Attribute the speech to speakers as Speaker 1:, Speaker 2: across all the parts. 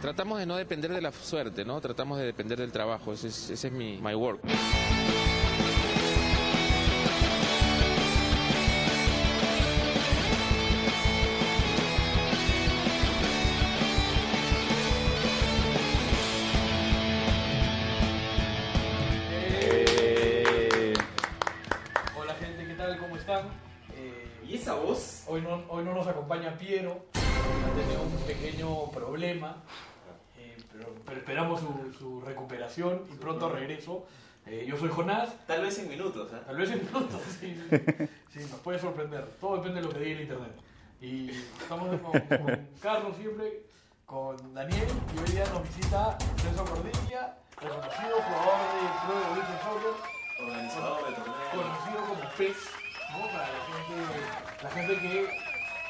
Speaker 1: Tratamos de no depender de la suerte, ¿no? Tratamos de depender del trabajo. Ese es, ese es mi my work.
Speaker 2: Eh,
Speaker 3: Hola gente, ¿qué tal? ¿Cómo están? Eh,
Speaker 2: ¿Y esa voz?
Speaker 3: hoy, no, hoy no nos acompaña Piero, ha tenido un pequeño problema, pero, esperamos su, su recuperación y pronto regreso. Eh, yo soy Jonás,
Speaker 2: Tal vez en minutos, ¿ah?
Speaker 3: tal vez en minutos, sí, sí, nos puede sorprender, todo depende de lo que diga el internet. Y estamos con, con Carlos siempre, con Daniel, y hoy día nos visita Celso Cordilla, reconocido jugador de Pro Evolution Soccer,
Speaker 2: Organizador de torneos.
Speaker 3: conocido como PES, ¿no? Para la gente, la gente que,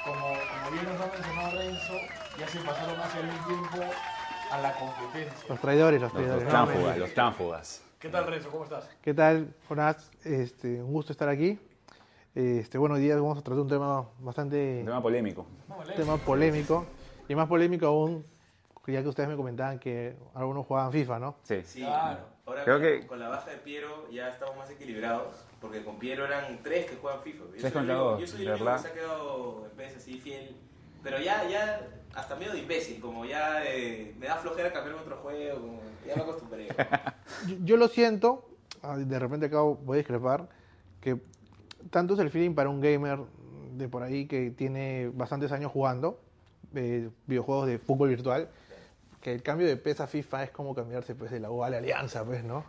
Speaker 3: como, como bien nos ha mencionado Renzo, ya se pasaron hace algún tiempo a la competencia.
Speaker 4: Los traidores, los traidores.
Speaker 5: los tránfugas, los tránfugas.
Speaker 3: ¿Qué tal Renzo? ¿Cómo estás?
Speaker 4: ¿Qué tal, Jonás? Este, un gusto estar aquí. Este, bueno, hoy día vamos a tratar un tema bastante
Speaker 5: Un tema polémico.
Speaker 3: Leer.
Speaker 4: tema polémico y más polémico aún, ya que ustedes me comentaban que algunos jugaban FIFA, ¿no?
Speaker 5: Sí.
Speaker 2: Sí,
Speaker 3: Claro.
Speaker 2: ahora
Speaker 5: Creo
Speaker 2: con,
Speaker 5: que-
Speaker 2: con la baja de Piero ya estamos más equilibrados, porque con Piero eran tres que juegan FIFA. Yo
Speaker 5: Tres
Speaker 2: soy
Speaker 5: contra
Speaker 2: el único-
Speaker 5: dos,
Speaker 2: Yo soy el único que se ha quedado en vez así fiel, pero ya, ya hasta medio de imbécil, como ya eh, me da flojera cambiarme otro juego, como ya me acostumbré.
Speaker 4: Yo, yo lo siento, de repente acá voy a discrepar, que tanto es el feeling para un gamer de por ahí que tiene bastantes años jugando eh, videojuegos de fútbol virtual, que el cambio de PES a FIFA es como cambiarse pues, de la U a la Alianza, pues, ¿no?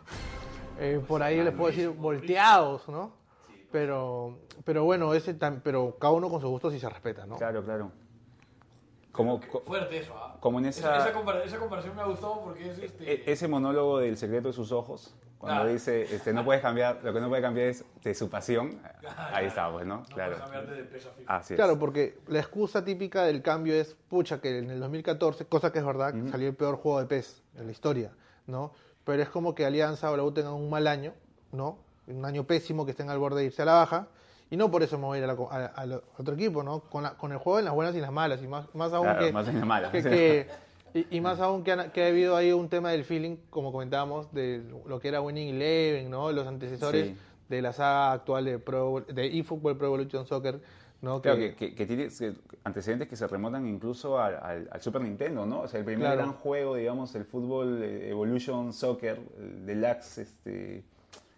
Speaker 4: Eh, por ahí les puedo decir volteados, ¿no? Pero, pero bueno, ese pero cada uno con sus gustos y se respeta, ¿no?
Speaker 5: Claro, claro. Como, co-
Speaker 3: Fuerte eso, ¿ah?
Speaker 5: como en esa,
Speaker 3: Esa, compara- esa comparación me ha gustado porque es este...
Speaker 5: e- ese monólogo del secreto de sus ojos, cuando
Speaker 3: Ah.
Speaker 5: dice, este, no puedes cambiar, lo que no puede cambiar es de su pasión,
Speaker 3: Claro.
Speaker 5: ahí está, pues, ¿no?
Speaker 3: no
Speaker 5: claro.
Speaker 3: puedes cambiarte de peso.
Speaker 5: Así es.
Speaker 4: Claro, porque la excusa típica del cambio es, pucha, que en el 2014, cosa que es verdad, salió el peor juego de PES en la historia, ¿no? Pero es como que Alianza o la U tengan un mal año, ¿no? Un año pésimo que estén al borde de irse a la baja, y no por eso me voy a ir al otro equipo, ¿no? Con, la- con el juego en las buenas y las malas, y más, más aún
Speaker 5: Claro,
Speaker 4: que...
Speaker 5: más en las malas.
Speaker 4: que- que- y, y más aún que, ha habido ahí un tema del feeling, como comentábamos, de lo que era Winning Eleven, ¿no? Los antecesores
Speaker 5: Sí.
Speaker 4: de la saga actual de, Pro, de eFootball Pro Evolution Soccer, ¿no?
Speaker 5: Claro, que, que- que tiene antecedentes que se remontan incluso al, al- al Super Nintendo, ¿no? O sea, el primer
Speaker 4: Claro.
Speaker 5: gran juego, digamos, el fútbol eh, Evolution Soccer, el Deluxe, este,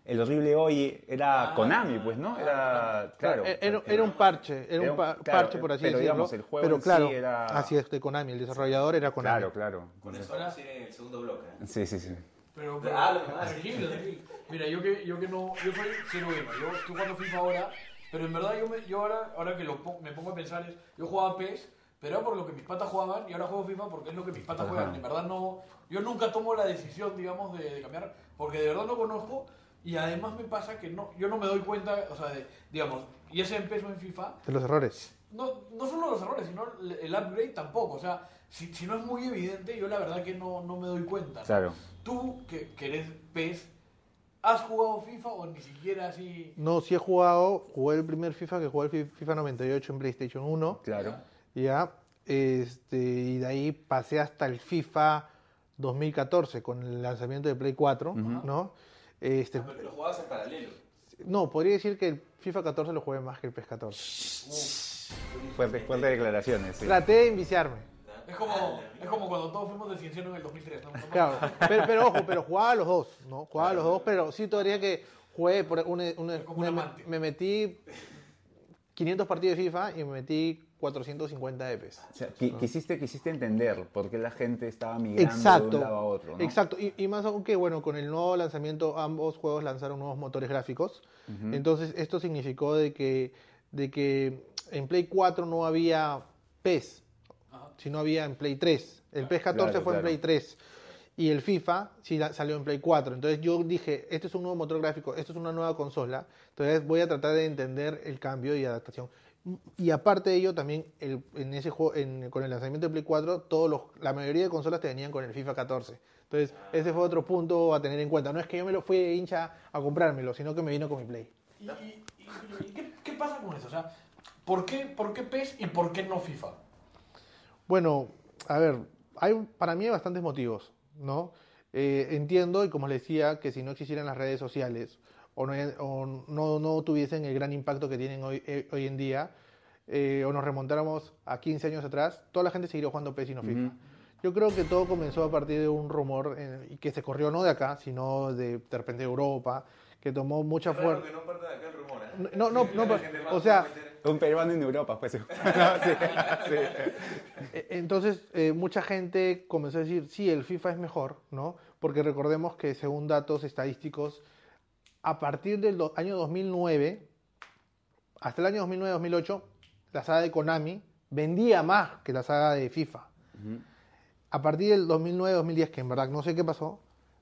Speaker 5: el horrible hoy era
Speaker 3: Ah,
Speaker 5: Konami, pues, ¿no? Era, claro.
Speaker 4: Era, era un parche, era
Speaker 5: Era
Speaker 4: un pa-
Speaker 5: claro,
Speaker 4: parche por así
Speaker 5: pero
Speaker 4: decirlo.
Speaker 5: digamos, el juego
Speaker 4: pero
Speaker 5: en sí
Speaker 4: claro,
Speaker 5: era-
Speaker 4: así es, de Konami, el desarrollador era Konami.
Speaker 5: Claro, claro.
Speaker 2: Con eso vamos a ir en el segundo bloque. ¿eh?
Speaker 5: Sí, sí, sí.
Speaker 3: Pero, pero
Speaker 2: Ah, lo
Speaker 3: tranquilo, tranquilo. Mira, yo que, yo que no, yo soy cero gamer, yo estoy jugando FIFA ahora, pero en verdad yo, me, yo ahora, ahora que lo me pongo a pensar es, yo jugaba PES, pero era por lo que mis patas jugaban y ahora juego FIFA porque es lo que mis patas
Speaker 5: Ajá.
Speaker 3: juegan. En verdad no, yo nunca tomo la decisión, digamos, de, de cambiar, porque de verdad no conozco y además me pasa que no, yo no me doy cuenta, o sea, de, digamos, y ese empezó en FIFA,
Speaker 4: De los errores.
Speaker 3: no, no solo los errores, sino el upgrade tampoco. O sea, si, si no es muy evidente, yo la verdad que no, no me doy cuenta.
Speaker 5: Claro.
Speaker 3: Tú, que, que eres PES, ¿has jugado FIFA o ni siquiera así?
Speaker 4: No, sí he jugado, jugué el primer FIFA que jugué el Fi- FIFA 98 en PlayStation 1,
Speaker 5: Claro.
Speaker 4: ya, este, y de ahí pasé hasta el FIFA 2014 con el lanzamiento de Play 4, ¿no? Este,
Speaker 2: Ah, pero lo jugabas en paralelo.
Speaker 4: no, podría decir que el FIFA 14 lo jugué más que el PES 14.
Speaker 5: Fuertes, fuertes declaraciones, sí.
Speaker 4: Traté de enviciarme.
Speaker 3: Es como, es como cuando todos fuimos de Cienciano en el 2003. ¿no?
Speaker 4: Claro, pero, pero ojo, pero jugaba a los dos, ¿no? Jugaba a los dos, pero sí todavía que jugué por una, una-
Speaker 3: Como un
Speaker 4: me,
Speaker 3: amante.
Speaker 4: me metí 500 partidos de FIFA y me metí 450 de PES.
Speaker 5: O sea, qui- quisiste, quisiste entender por qué la gente estaba migrando de
Speaker 4: Exacto,
Speaker 5: un lado a otro, ¿no?
Speaker 4: exacto. Y, y más aún que, bueno, con el nuevo lanzamiento, ambos juegos lanzaron nuevos motores gráficos. Entonces, esto significó de que, de que en Play 4 no había PES, sino había en Play 3. El PES 14
Speaker 5: Claro,
Speaker 4: fue
Speaker 5: claro.
Speaker 4: en Play 3. Y el FIFA sí salió en Play 4. Entonces yo dije, este es un nuevo motor gráfico, esto es una nueva consola. Entonces voy a tratar de entender el cambio y adaptación. Y aparte de ello, también el- en ese juego, en- con el lanzamiento de Play 4, todos los, la mayoría de consolas te venían con el FIFA 14. Entonces, ese fue otro punto a tener en cuenta. No es que yo me lo fui de hincha a comprármelo, sino que me vino con mi Play.
Speaker 3: ¿Y, y- y- y qué, qué pasa con eso? O sea, ¿por qué, ¿por qué PES y por qué no FIFA?
Speaker 4: Bueno, a ver, hay, para mí hay bastantes motivos, ¿no? Eh, entiendo, y como les decía, que si no existieran las redes sociales o no, o no, no tuviesen el gran impacto que tienen hoy, eh, hoy en día, eh, o nos remontáramos a 15 años atrás, toda la gente seguiría jugando PES y no FIFA. Yo creo que todo comenzó a partir de un rumor eh, que se corrió no de acá, sino de, de repente de Europa, que tomó mucha fuerza.
Speaker 2: no parta de acá el rumor, ¿eh?
Speaker 4: No, no,
Speaker 2: gente más
Speaker 4: o sea,
Speaker 5: Un peruano en Europa, pues. No, sí, sí.
Speaker 4: Eh, Entonces, eh, mucha gente comenzó a decir, sí, el FIFA es mejor, ¿no? Porque recordemos que según datos estadísticos, a partir del año 2009, hasta el año 2009-2008, la saga de Konami vendía más que la saga de FIFA. A partir del 2009-2010, que en verdad no sé qué pasó,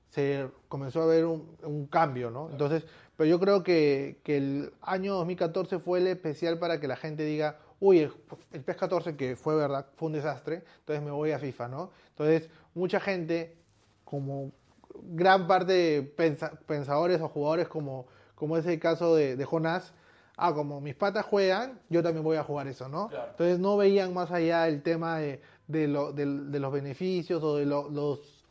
Speaker 4: se comenzó a ver un, un cambio, ¿no? Entonces, pero yo creo que, que el año 2014 fue el especial para que la gente diga, uy, el, el PES 14 que fue verdad, fue un desastre, entonces me voy a FIFA, ¿no? Entonces, mucha gente, como gran parte de pensa- pensadores o jugadores, como, como es el caso de, de Jonás, ah, como mis patas juegan, yo también voy a jugar eso, ¿no?
Speaker 3: Claro.
Speaker 4: Entonces no veían más allá el tema de, de, lo- de los beneficios o de lo- los,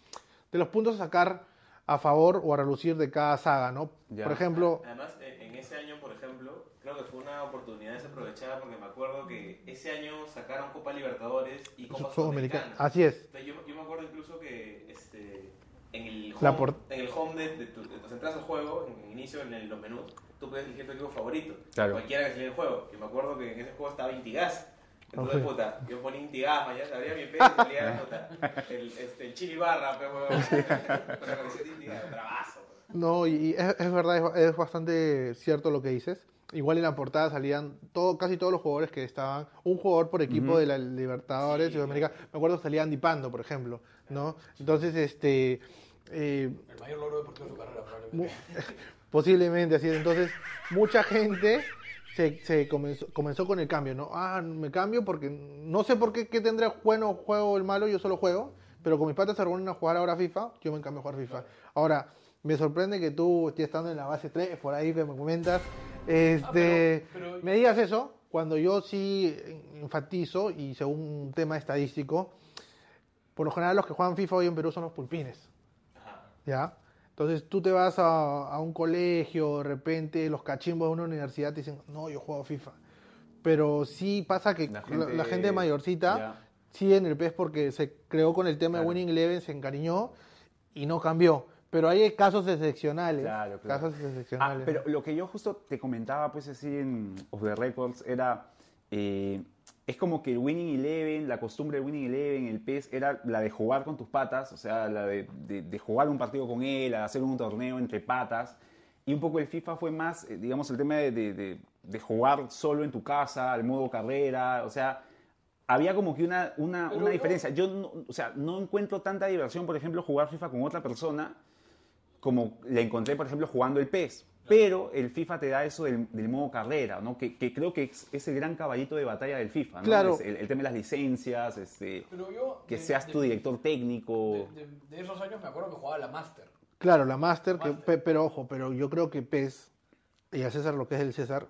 Speaker 4: de los puntos a sacar a favor o a relucir de cada saga, ¿no?
Speaker 5: Ya.
Speaker 4: Por ejemplo,
Speaker 2: Además, en en ese año, por ejemplo, creo que fue una oportunidad desaprovechada porque me acuerdo que ese año sacaron Copa Libertadores y Copa
Speaker 4: Sudamericana. Así es.
Speaker 2: Yo, yo me acuerdo incluso que este, en el home,
Speaker 4: La por-
Speaker 2: en el home de, de tu, de tu entras al juego, en el inicio, en el- los menús, tú puedes elegir tu equipo favorito.
Speaker 5: Claro.
Speaker 2: Cualquiera que saliera el juego. Y me acuerdo que en ese juego estaba Intigas. Entonces,
Speaker 4: Ok.
Speaker 2: puta, yo ponía Intigas, mañana abría mi pez y salía puta, el, este, el chili barra, pero de Intigas, bravazo.
Speaker 4: No, y y es, es verdad, es, es bastante cierto lo que dices. Igual en la portada salían todo, casi todos los jugadores que estaban, un jugador por equipo de la Libertadores,
Speaker 2: Sí,
Speaker 4: Sudamérica. Me acuerdo que salía Andy Pando, por ejemplo, ¿no? Entonces, este, eh,
Speaker 3: El mayor logro deportivo de su carrera, probablemente.
Speaker 4: Posiblemente, así es. Entonces, mucha gente se, se comenzó, comenzó con el cambio, ¿no? Ah, me cambio porque no sé por qué, qué tendrá bueno juego el malo, yo solo juego, pero con mis patas se reúnen a jugar ahora FIFA, yo me cambio a jugar FIFA. Ahora, me sorprende que tú estés estando en la base 3, por ahí que me comentas, este,
Speaker 3: Ah, pero- pero-
Speaker 4: me digas eso, cuando yo sí enfatizo, y según un tema estadístico, por lo general los que juegan FIFA hoy en Perú son los pulpines.
Speaker 2: Ajá.
Speaker 4: ¿ya? Entonces tú te vas a, a un colegio, de repente los cachimbos de una universidad te dicen, no, yo juego FIFA. Pero sí pasa que la la gente, mayorcita
Speaker 5: ya.
Speaker 4: sigue en el PES porque se creó con el tema
Speaker 5: Claro.
Speaker 4: de Winning Eleven, se encariñó y no cambió. Pero hay casos excepcionales.
Speaker 5: Claro, claro.
Speaker 4: Casos
Speaker 5: Ah,
Speaker 4: excepcionales.
Speaker 5: pero lo que yo justo te comentaba, pues así en Off the Records, era. eh, es como que el Winning Eleven, la costumbre del Winning Eleven, el PES, era la de jugar con tus patas, o sea, la de, de- de jugar un partido con él, hacer un torneo entre patas. Y un poco el FIFA fue más, eh, digamos, el tema de, de- de- de jugar solo en tu casa, el modo carrera, o sea. Había como que una, una, una diferencia. Yo, no, o sea, no encuentro tanta diversión, por ejemplo, jugar FIFA con otra persona como la encontré, por ejemplo, jugando el PES. Pero el FIFA te da eso del, del modo carrera, ¿no? Que, que creo que es, es el gran caballito de batalla del FIFA, ¿no?
Speaker 4: Claro.
Speaker 5: El, el tema de las licencias, este,
Speaker 3: Pero yo.
Speaker 5: que
Speaker 3: de-
Speaker 5: seas
Speaker 3: de-
Speaker 5: tu director técnico.
Speaker 3: De, de- de esos años me acuerdo que jugaba la Master.
Speaker 4: Claro, la Master, que-
Speaker 3: Master.
Speaker 4: pe- pero ojo, pero yo creo que PES, y a César lo que es el César,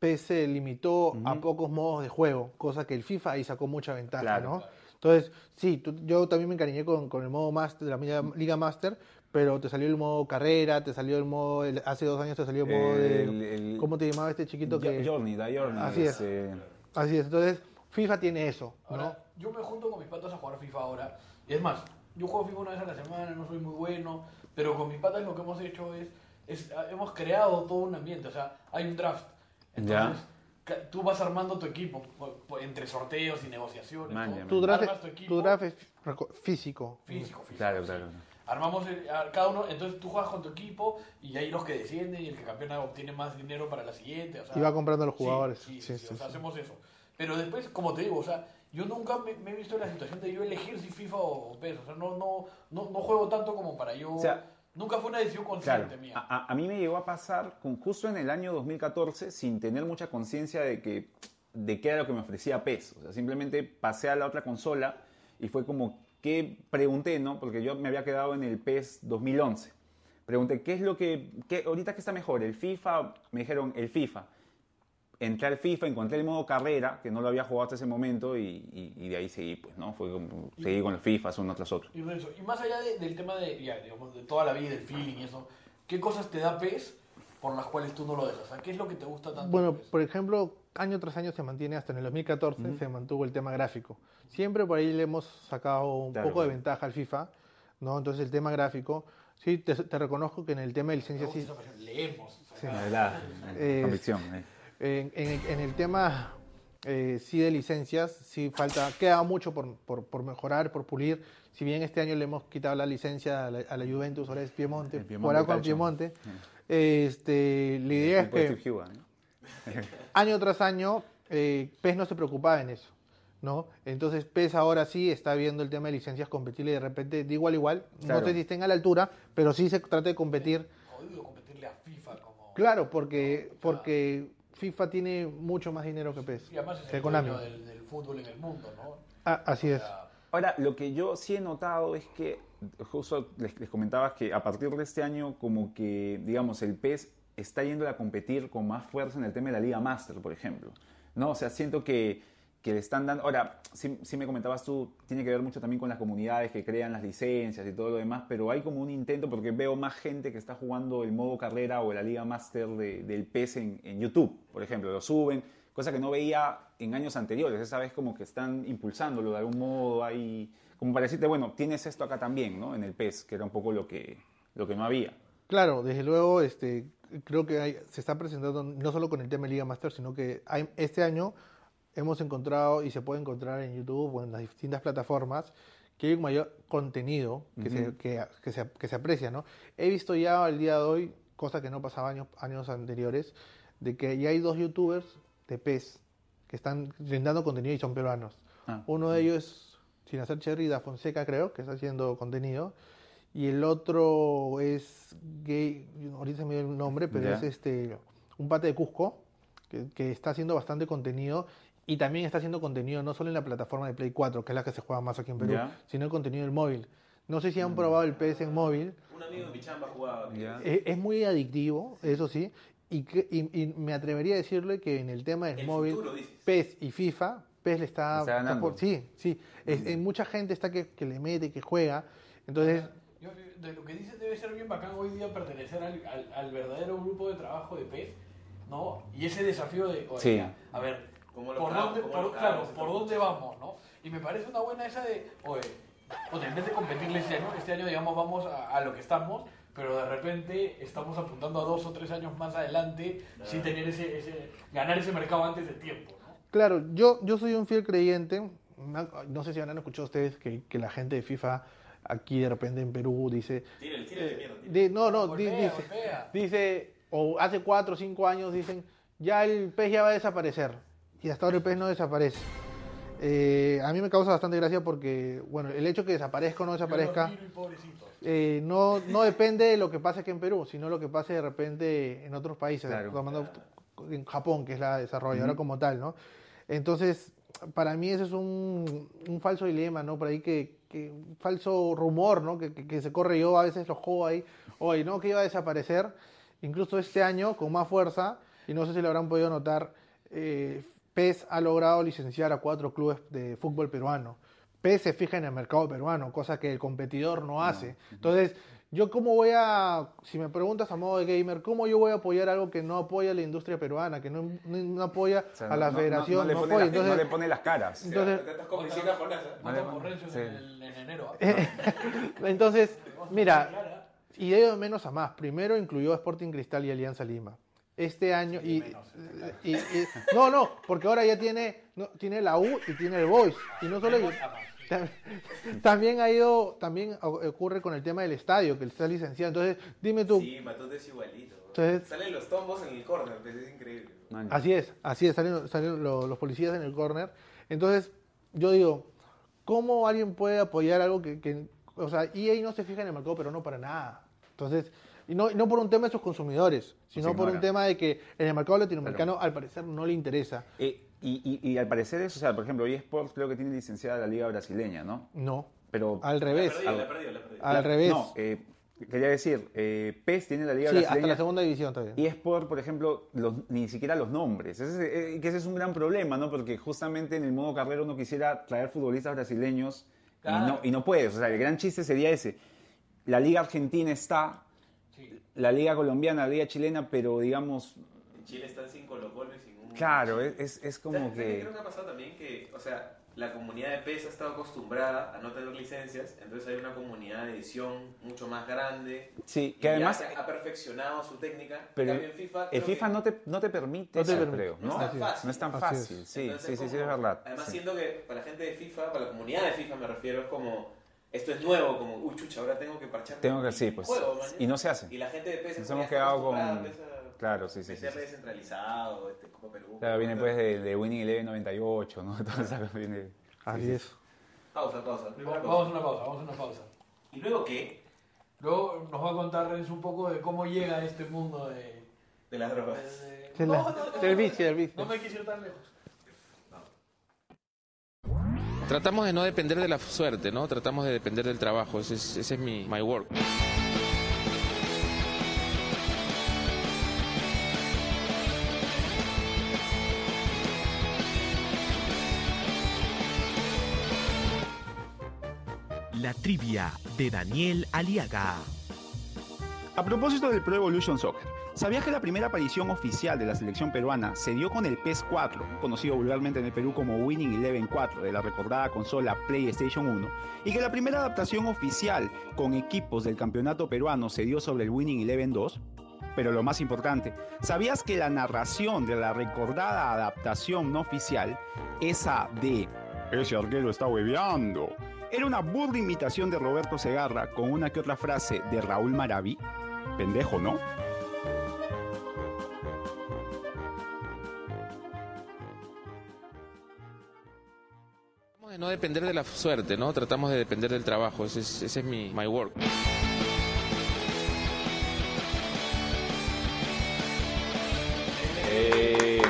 Speaker 4: PES se limitó a
Speaker 5: Ujú.
Speaker 4: pocos modos de juego, cosa que el FIFA ahí sacó mucha ventaja,
Speaker 5: Claro,
Speaker 4: ¿no?
Speaker 3: claro.
Speaker 4: Entonces, sí, tú- yo también me encariñé con, con el modo Master, de la Liga Master, pero te salió el modo carrera, te salió el modo, el- hace dos años te salió el modo de...
Speaker 5: El-
Speaker 4: ¿Cómo te llamaba este chiquito que...?
Speaker 5: Journey, da Journey.
Speaker 4: Así es.
Speaker 5: este,
Speaker 4: Así es, entonces FIFA tiene eso, ¿no?
Speaker 3: Ahora, yo me junto con mis patas a jugar FIFA ahora. Y es más, yo juego FIFA una vez a la semana, no soy muy bueno, pero con mis patas lo que hemos hecho es, es hemos creado todo un ambiente, o sea, hay un draft. Entonces, tú vas armando tu equipo po- po- entre sorteos y negociaciones.
Speaker 5: Man, man.
Speaker 4: Tu draft,
Speaker 3: Armas tu equipo
Speaker 4: tu draft es físico.
Speaker 3: físico, físico.
Speaker 5: Claro,
Speaker 3: sí.
Speaker 5: Claro.
Speaker 3: Armamos el- a cada uno, entonces tú juegas con tu equipo y hay los que descienden y el que campeona obtiene más dinero para la siguiente. O sea,
Speaker 4: Y va comprando a los
Speaker 3: sí,
Speaker 4: jugadores.
Speaker 3: Sí,
Speaker 4: Sí,
Speaker 3: sí,
Speaker 4: sí,
Speaker 3: o sea,
Speaker 4: sí.
Speaker 3: hacemos eso. Pero después, como te digo, o sea, yo nunca me, me he visto en la situación de yo elegir si FIFA o PES. O sea, no, no, no, no juego tanto como para yo.
Speaker 5: O sea,
Speaker 3: nunca fue una decisión
Speaker 5: Claro,
Speaker 3: consciente mía.
Speaker 5: a, a- a mí me llegó a pasar con, justo en el año 2014 sin tener mucha conciencia de que de qué era lo que me ofrecía PES. O sea, simplemente pasé a la otra consola y fue como que pregunté, ¿no? Porque yo me había quedado en el PES 2011. Pregunté, ¿qué es lo que, qué, ahorita qué está mejor, el FIFA? Me dijeron, el FIFA. entré al FIFA, encontré el modo carrera, que no lo había jugado hasta ese momento, y, y- y de ahí seguí, pues, ¿no? Fue como, seguí con el FIFA, uno tras otro.
Speaker 3: Y, Renzo, y más allá de- del tema de, ya, digamos, de toda la vida, del feeling y eso, ¿qué cosas te da PES por las cuales tú no lo dejas? ¿qué es lo que te gusta tanto?
Speaker 4: Bueno, por ejemplo, año tras año se mantiene, hasta en el 2014 se mantuvo el tema gráfico. Siempre por ahí le hemos sacado un
Speaker 5: Claro,
Speaker 4: poco de ventaja al FIFA, ¿no? Entonces el tema gráfico, sí, te, te reconozco que en el tema de licencias sí,
Speaker 3: leemos.
Speaker 4: Sí.
Speaker 5: La verdad,
Speaker 4: Eh,
Speaker 5: convicción. eh.
Speaker 4: En, en el- en el tema eh, sí de licencias, sí falta, queda mucho por, por- por mejorar, por pulir. Si bien este año le hemos quitado la licencia a la, a la Juventus, ahora es Piemonte,
Speaker 5: Piemonte
Speaker 4: jugará con
Speaker 5: Calcio.
Speaker 4: Piemonte. Este, la idea es que. año tras año eh, PES no se preocupaba en eso. ¿no? Entonces PES ahora sí está viendo el tema de licencias competibles y de repente de igual a igual,
Speaker 5: Claro.
Speaker 4: no sé si estén a la altura, pero sí se trata de competir
Speaker 3: Jodido competirle a FIFA como...
Speaker 4: Claro, porque, porque FIFA tiene mucho más dinero que PES.
Speaker 3: Y además es
Speaker 4: que
Speaker 3: el dueño del, del fútbol en el mundo, ¿no?
Speaker 4: Ah, así
Speaker 3: O
Speaker 4: es.
Speaker 5: Ahora, lo que yo sí he notado es que, justo les, les comentaba que a partir de este año, como que, digamos, el PES está yendo a competir con más fuerza en el tema de la Liga Master, por ejemplo. ¿No? O sea, siento que, que le están dando. Ahora, sí, sí me comentabas tú, tiene que ver mucho también con las comunidades que crean las licencias y todo lo demás, pero hay como un intento, porque veo más gente que está jugando el modo carrera o la Liga Master de- del PES en, en YouTube, por ejemplo, lo suben, cosa que no veía en años anteriores. Esa vez como que están impulsándolo de algún modo, hay, como para decirte, bueno, tienes esto acá también, ¿no? En el PES, que era un poco lo que, lo que no había.
Speaker 4: Claro, desde luego, este, creo que hay- se está presentando no solo con el tema de Liga Master, sino que hay- este año hemos encontrado y se puede encontrar en YouTube o en las distintas plataformas que hay un mayor contenido que, se,
Speaker 5: Ujú.
Speaker 4: que, que se, que se aprecia, ¿no? He visto ya al día de hoy, cosa que no pasaba años, años anteriores, de que ya hay dos youtubers de PES que están brindando contenido y son peruanos.
Speaker 5: Ah.
Speaker 4: Uno de ellos es, sin hacer cherry, Da Fonseca, creo, que está haciendo contenido. Y el otro es gay, ahorita se me dio el nombre, pero
Speaker 5: Ya.
Speaker 4: es este un pate de Cusco, que, que está haciendo bastante contenido. Y también está haciendo contenido no solo en la plataforma de Play 4, que es la que se juega más aquí en Perú,
Speaker 5: Ya.
Speaker 4: sino el contenido del móvil. No sé si han probado el PS en móvil.
Speaker 2: Un amigo de mi chamba jugaba.
Speaker 5: Ya.
Speaker 4: Eh, Es muy adictivo, eso sí. Y, que- y- y me atrevería a decirle que en el tema del
Speaker 2: El
Speaker 4: móvil,
Speaker 2: futuro, dices.
Speaker 4: PES y FIFA, PES le está,
Speaker 5: Está ganando.
Speaker 4: por- sí, sí. Es- eh, mucha gente está que, que le mete, que juega. Entonces,
Speaker 3: Yo, de lo que dices debe ser bien bacán hoy día pertenecer al, al- al verdadero grupo de trabajo de PES, ¿no? Y ese desafío de, oye,
Speaker 5: Sí.
Speaker 3: a ver,
Speaker 2: ¿Cómo lo
Speaker 3: ¿por dónde,
Speaker 2: ¿Cómo
Speaker 3: por-
Speaker 2: lo
Speaker 3: claro, por dónde vamos, ¿no? Y me parece una buena esa de, oye, o en vez de competirle este año, este año digamos vamos a, a lo que estamos, pero de repente estamos apuntando a dos o tres años más adelante sin tener ese, ese, ganar ese mercado antes de tiempo, ¿no?
Speaker 4: claro, yo, yo soy un fiel creyente. No sé si habrán escuchado ustedes que, que la gente de FIFA aquí de repente en Perú dice...
Speaker 2: Tírale, tírale mierda. tírale.
Speaker 4: di- no, no, di- dice, dice, o hace cuatro o cinco años dicen, ya el pez ya va a desaparecer. Y hasta ahora el pez no desaparece. Eh, a mí me causa bastante gracia porque, bueno, el hecho que desaparezca o no desaparezca eh, no, no depende de lo que pase aquí en Perú, sino lo que pase de repente en otros países,
Speaker 5: Claro.
Speaker 4: tomando en Japón, que es la desarrolladora como tal, ¿no? Entonces, para mí ese es un, un falso dilema, ¿no? Por ahí que, que falso rumor, ¿no? Que, que- que se corre yo a veces lo juego ahí, hoy, ¿no? Que iba a desaparecer, incluso este año con más fuerza, y no sé si lo habrán podido notar, eh, PES ha logrado licenciar a cuatro clubes de fútbol peruano. PES se fija en el mercado peruano, cosa que el competidor no hace. Entonces, yo cómo voy a, si me preguntas a modo de gamer, ¿cómo yo voy a apoyar algo que no apoya a la industria peruana, que no, no- no apoya
Speaker 5: O sea,
Speaker 4: a la
Speaker 5: no- no-
Speaker 4: federación?
Speaker 5: no, le
Speaker 4: no
Speaker 5: pone las- no
Speaker 4: Entonces,
Speaker 5: le pone las caras.
Speaker 4: entonces-
Speaker 3: el-
Speaker 4: entonces, mira, y de menos a más. Primero incluyó Sporting Cristal y Alianza Lima. Este año y, y- y- no, no, porque ahora ya tiene no, tiene la U y tiene el Boys y no solo tam- también ha ido también ocurre con el tema del estadio que está licenciado. Entonces, dime tú,
Speaker 2: Sí, Matute es igualito.
Speaker 4: Entonces-
Speaker 2: Salen los tombos en el corner, pues, es increíble.
Speaker 5: Man.
Speaker 4: Así es, así es, salen, salen lo- los policías en el corner. Entonces, yo digo, ¿cómo alguien puede apoyar algo que, que- o sea, EA no se fija en el mercado, pero no para nada. Entonces, y no, y no por un tema de sus consumidores, sino por un tema de que en el mercado latinoamericano al parecer no le interesa.
Speaker 5: Eh, y, y- y al parecer eso, o sea, por ejemplo, eSports creo que tiene licenciada la liga brasileña, ¿no?
Speaker 4: No,
Speaker 5: Pero...
Speaker 4: al
Speaker 2: La
Speaker 4: revés.
Speaker 2: la la.
Speaker 4: Al revés.
Speaker 5: No, eh, quería decir, eh, PES tiene la liga
Speaker 4: Sí, hasta la segunda división todavía.
Speaker 5: y es por, por ejemplo, los- ni siquiera los nombres. Ese, es- eh, que ese es un gran problema, ¿no? Porque justamente en el modo carrera uno quisiera traer futbolistas brasileños y, no, y no puedes. O sea, el gran chiste sería ese. La liga argentina está,
Speaker 3: Sí.
Speaker 5: la liga colombiana, la liga chilena, pero digamos,
Speaker 2: En Chile están sin Colo Colo y sin un...
Speaker 5: claro, es, es- como
Speaker 2: ¿Sabes qué
Speaker 5: que...
Speaker 2: Creo que ha pasado también que, o sea, la comunidad de PES ha estado acostumbrada a no tener licencias, entonces hay una comunidad de edición mucho más grande.
Speaker 5: Sí, que además...
Speaker 2: se ha perfeccionado su técnica.
Speaker 5: Pero
Speaker 2: En FIFA,
Speaker 5: El FIFA
Speaker 2: que-
Speaker 5: no te, no te permite
Speaker 4: No te permite.
Speaker 5: creo,
Speaker 2: No
Speaker 5: ¿no?
Speaker 2: es tan fácil.
Speaker 5: No es tan fácil,
Speaker 4: es.
Speaker 5: sí,
Speaker 2: Entonces,
Speaker 5: sí, sí, sí,
Speaker 2: como-
Speaker 5: es verdad.
Speaker 2: Además,
Speaker 5: sí.
Speaker 2: siento que para la gente de FIFA, para la comunidad de FIFA me refiero, es como, esto es nuevo, como, uy, chucha, ahora tengo que parchar.
Speaker 5: Tengo que, sí, pues.
Speaker 2: juego, man".
Speaker 5: Y no se hace.
Speaker 2: Y la gente de PES
Speaker 5: Nos
Speaker 2: como
Speaker 5: hemos quedado con- Claro, sí, sí,
Speaker 2: meterle
Speaker 5: sí.
Speaker 2: descentralizado, este, Copa Perú.
Speaker 5: Claro, viene pues de, de Winning Eleven 98, ¿no? Cosa viene...
Speaker 4: Así es.
Speaker 2: Pausa, pausa. primera
Speaker 3: Vamos a
Speaker 2: pausa.
Speaker 3: una pausa, vamos a una pausa.
Speaker 2: ¿Y luego qué?
Speaker 3: Luego nos va a contar Renzo un poco de cómo llega a este mundo de...
Speaker 2: De las drogas.
Speaker 3: de-
Speaker 4: Sí, la- del vicio, del vicio.
Speaker 3: No me quise ir tan lejos.
Speaker 1: Tratamos de no depender de la suerte, ¿no? Tratamos de depender del trabajo. Ese es, ese es mi my work.
Speaker 6: Trivia de Daniel Aliaga.
Speaker 5: A propósito del Pro Evolution Soccer, ¿sabías que la primera aparición oficial de la selección peruana se dio con el PES 4, conocido vulgarmente en el Perú como Winning Eleven 4 de la recordada consola PlayStation 1, y que la primera adaptación oficial con equipos del campeonato peruano se dio sobre el Winning Eleven 2? Pero lo más importante, ¿sabías que la narración de la recordada adaptación no oficial, esa de ese arquero está hueveando, era una burda imitación de Roberto Segarra con una que otra frase de Raúl Maraví? Pendejo, ¿no?
Speaker 1: Tratamos de no depender de la suerte, ¿no? Tratamos de depender del trabajo. Ese es, ese es mi my work.
Speaker 5: Eh,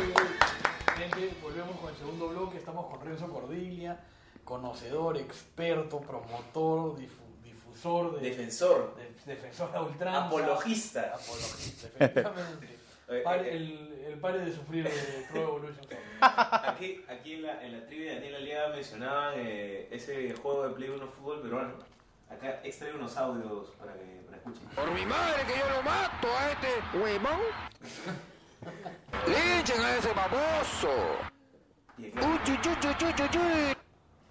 Speaker 3: Gente, volvemos con el segundo bloque. Estamos con Renzo Cordilia, conocedor, experto, promotor, difu- difusor, de,
Speaker 2: Defensor.
Speaker 3: de- defensor a ultranza.
Speaker 2: Apologista.
Speaker 3: Apologista, efectivamente. Pare- el, el pare de sufrir de Pro Evolution.
Speaker 2: Aquí, aquí en, la, en la trivia de Daniel Aliaga mencionaban eh, ese juego de Play 1 fútbol peruano. Acá extraigo unos audios para que para escuchen.
Speaker 7: Por mi madre que yo lo mato a este huevón. Linchen a ese baboso. Uy, uy, uy, uy, uy, uy.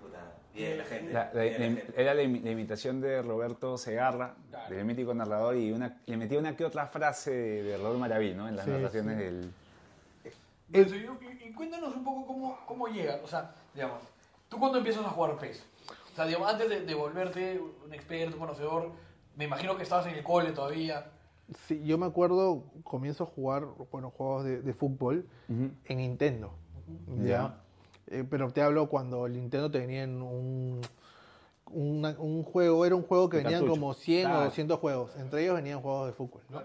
Speaker 2: puta, bien la gente.
Speaker 5: la- la-
Speaker 2: bien la
Speaker 5: la-
Speaker 2: gente.
Speaker 5: era la, imi- la imitación de Roberto Segarra,
Speaker 3: Claro.
Speaker 5: del mítico narrador, y una, le metía una que otra frase de, de Raúl Maraví, ¿no? En las
Speaker 4: Sí,
Speaker 5: narraciones
Speaker 4: sí.
Speaker 5: del...
Speaker 3: Renzo, y, cuéntanos un poco cómo, cómo llega. O sea, digamos, tú cuando empiezas a jugar PES, o sea, digamos, antes de, de volverte un experto, conocedor, me imagino que estabas en el cole todavía.
Speaker 4: Sí, yo me acuerdo, comienzo a jugar bueno, juegos de, de fútbol en Nintendo. ¿ya?
Speaker 5: Ya.
Speaker 4: Eh, pero te hablo cuando el Nintendo tenían un, una- un juego, era un juego que venían como 100
Speaker 5: Claro.
Speaker 4: o 200 juegos. Entre ellos venían juegos de fútbol. ¿no?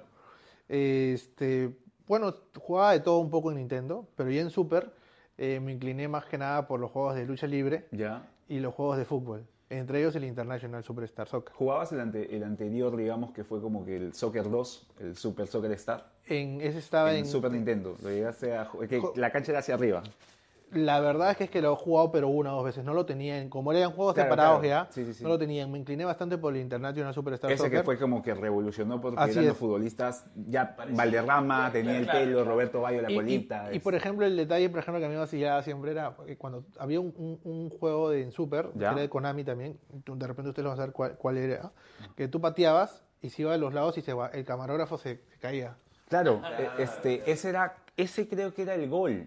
Speaker 4: Este, bueno, jugaba de todo un poco en Nintendo, pero ya en Super eh, me incliné más que nada por los juegos de lucha libre
Speaker 5: ¿Ya?
Speaker 4: y los juegos de fútbol. Entre ellos el International Superstar Soccer.
Speaker 5: ¿Jugabas el, ante- el anterior, digamos, que fue como que el Soccer 2, el Super Soccer Star?
Speaker 4: En, ese estaba
Speaker 5: en,
Speaker 4: en,
Speaker 5: Super Nintendo. Lo llegaste a que la cancha era hacia arriba.
Speaker 4: La verdad es que es que lo he jugado pero una o dos veces. No lo tenían, como eran juegos
Speaker 5: Claro,
Speaker 4: separados
Speaker 5: claro.
Speaker 4: ya,
Speaker 5: Sí, sí, sí.
Speaker 4: no lo tenían. Me incliné bastante por el International Superstar
Speaker 5: Ese
Speaker 4: Soccer.
Speaker 5: que fue como que revolucionó porque
Speaker 4: Así
Speaker 5: eran los futbolistas, ya. Valderrama tenía el pelo,
Speaker 2: claro.
Speaker 5: Roberto Bayo la
Speaker 4: Y- y-
Speaker 5: colita.
Speaker 4: Y, por ejemplo, el detalle, por ejemplo, que a mí me vacilaba siempre era que cuando había un, un- un juego de en Super, que era de Konami también, de repente ustedes van a saber cuál, cuál era, que tú pateabas y se iba de los lados y se va, el camarógrafo se, se caía.
Speaker 5: Claro, eh, este, ese era, ese creo que era el gol.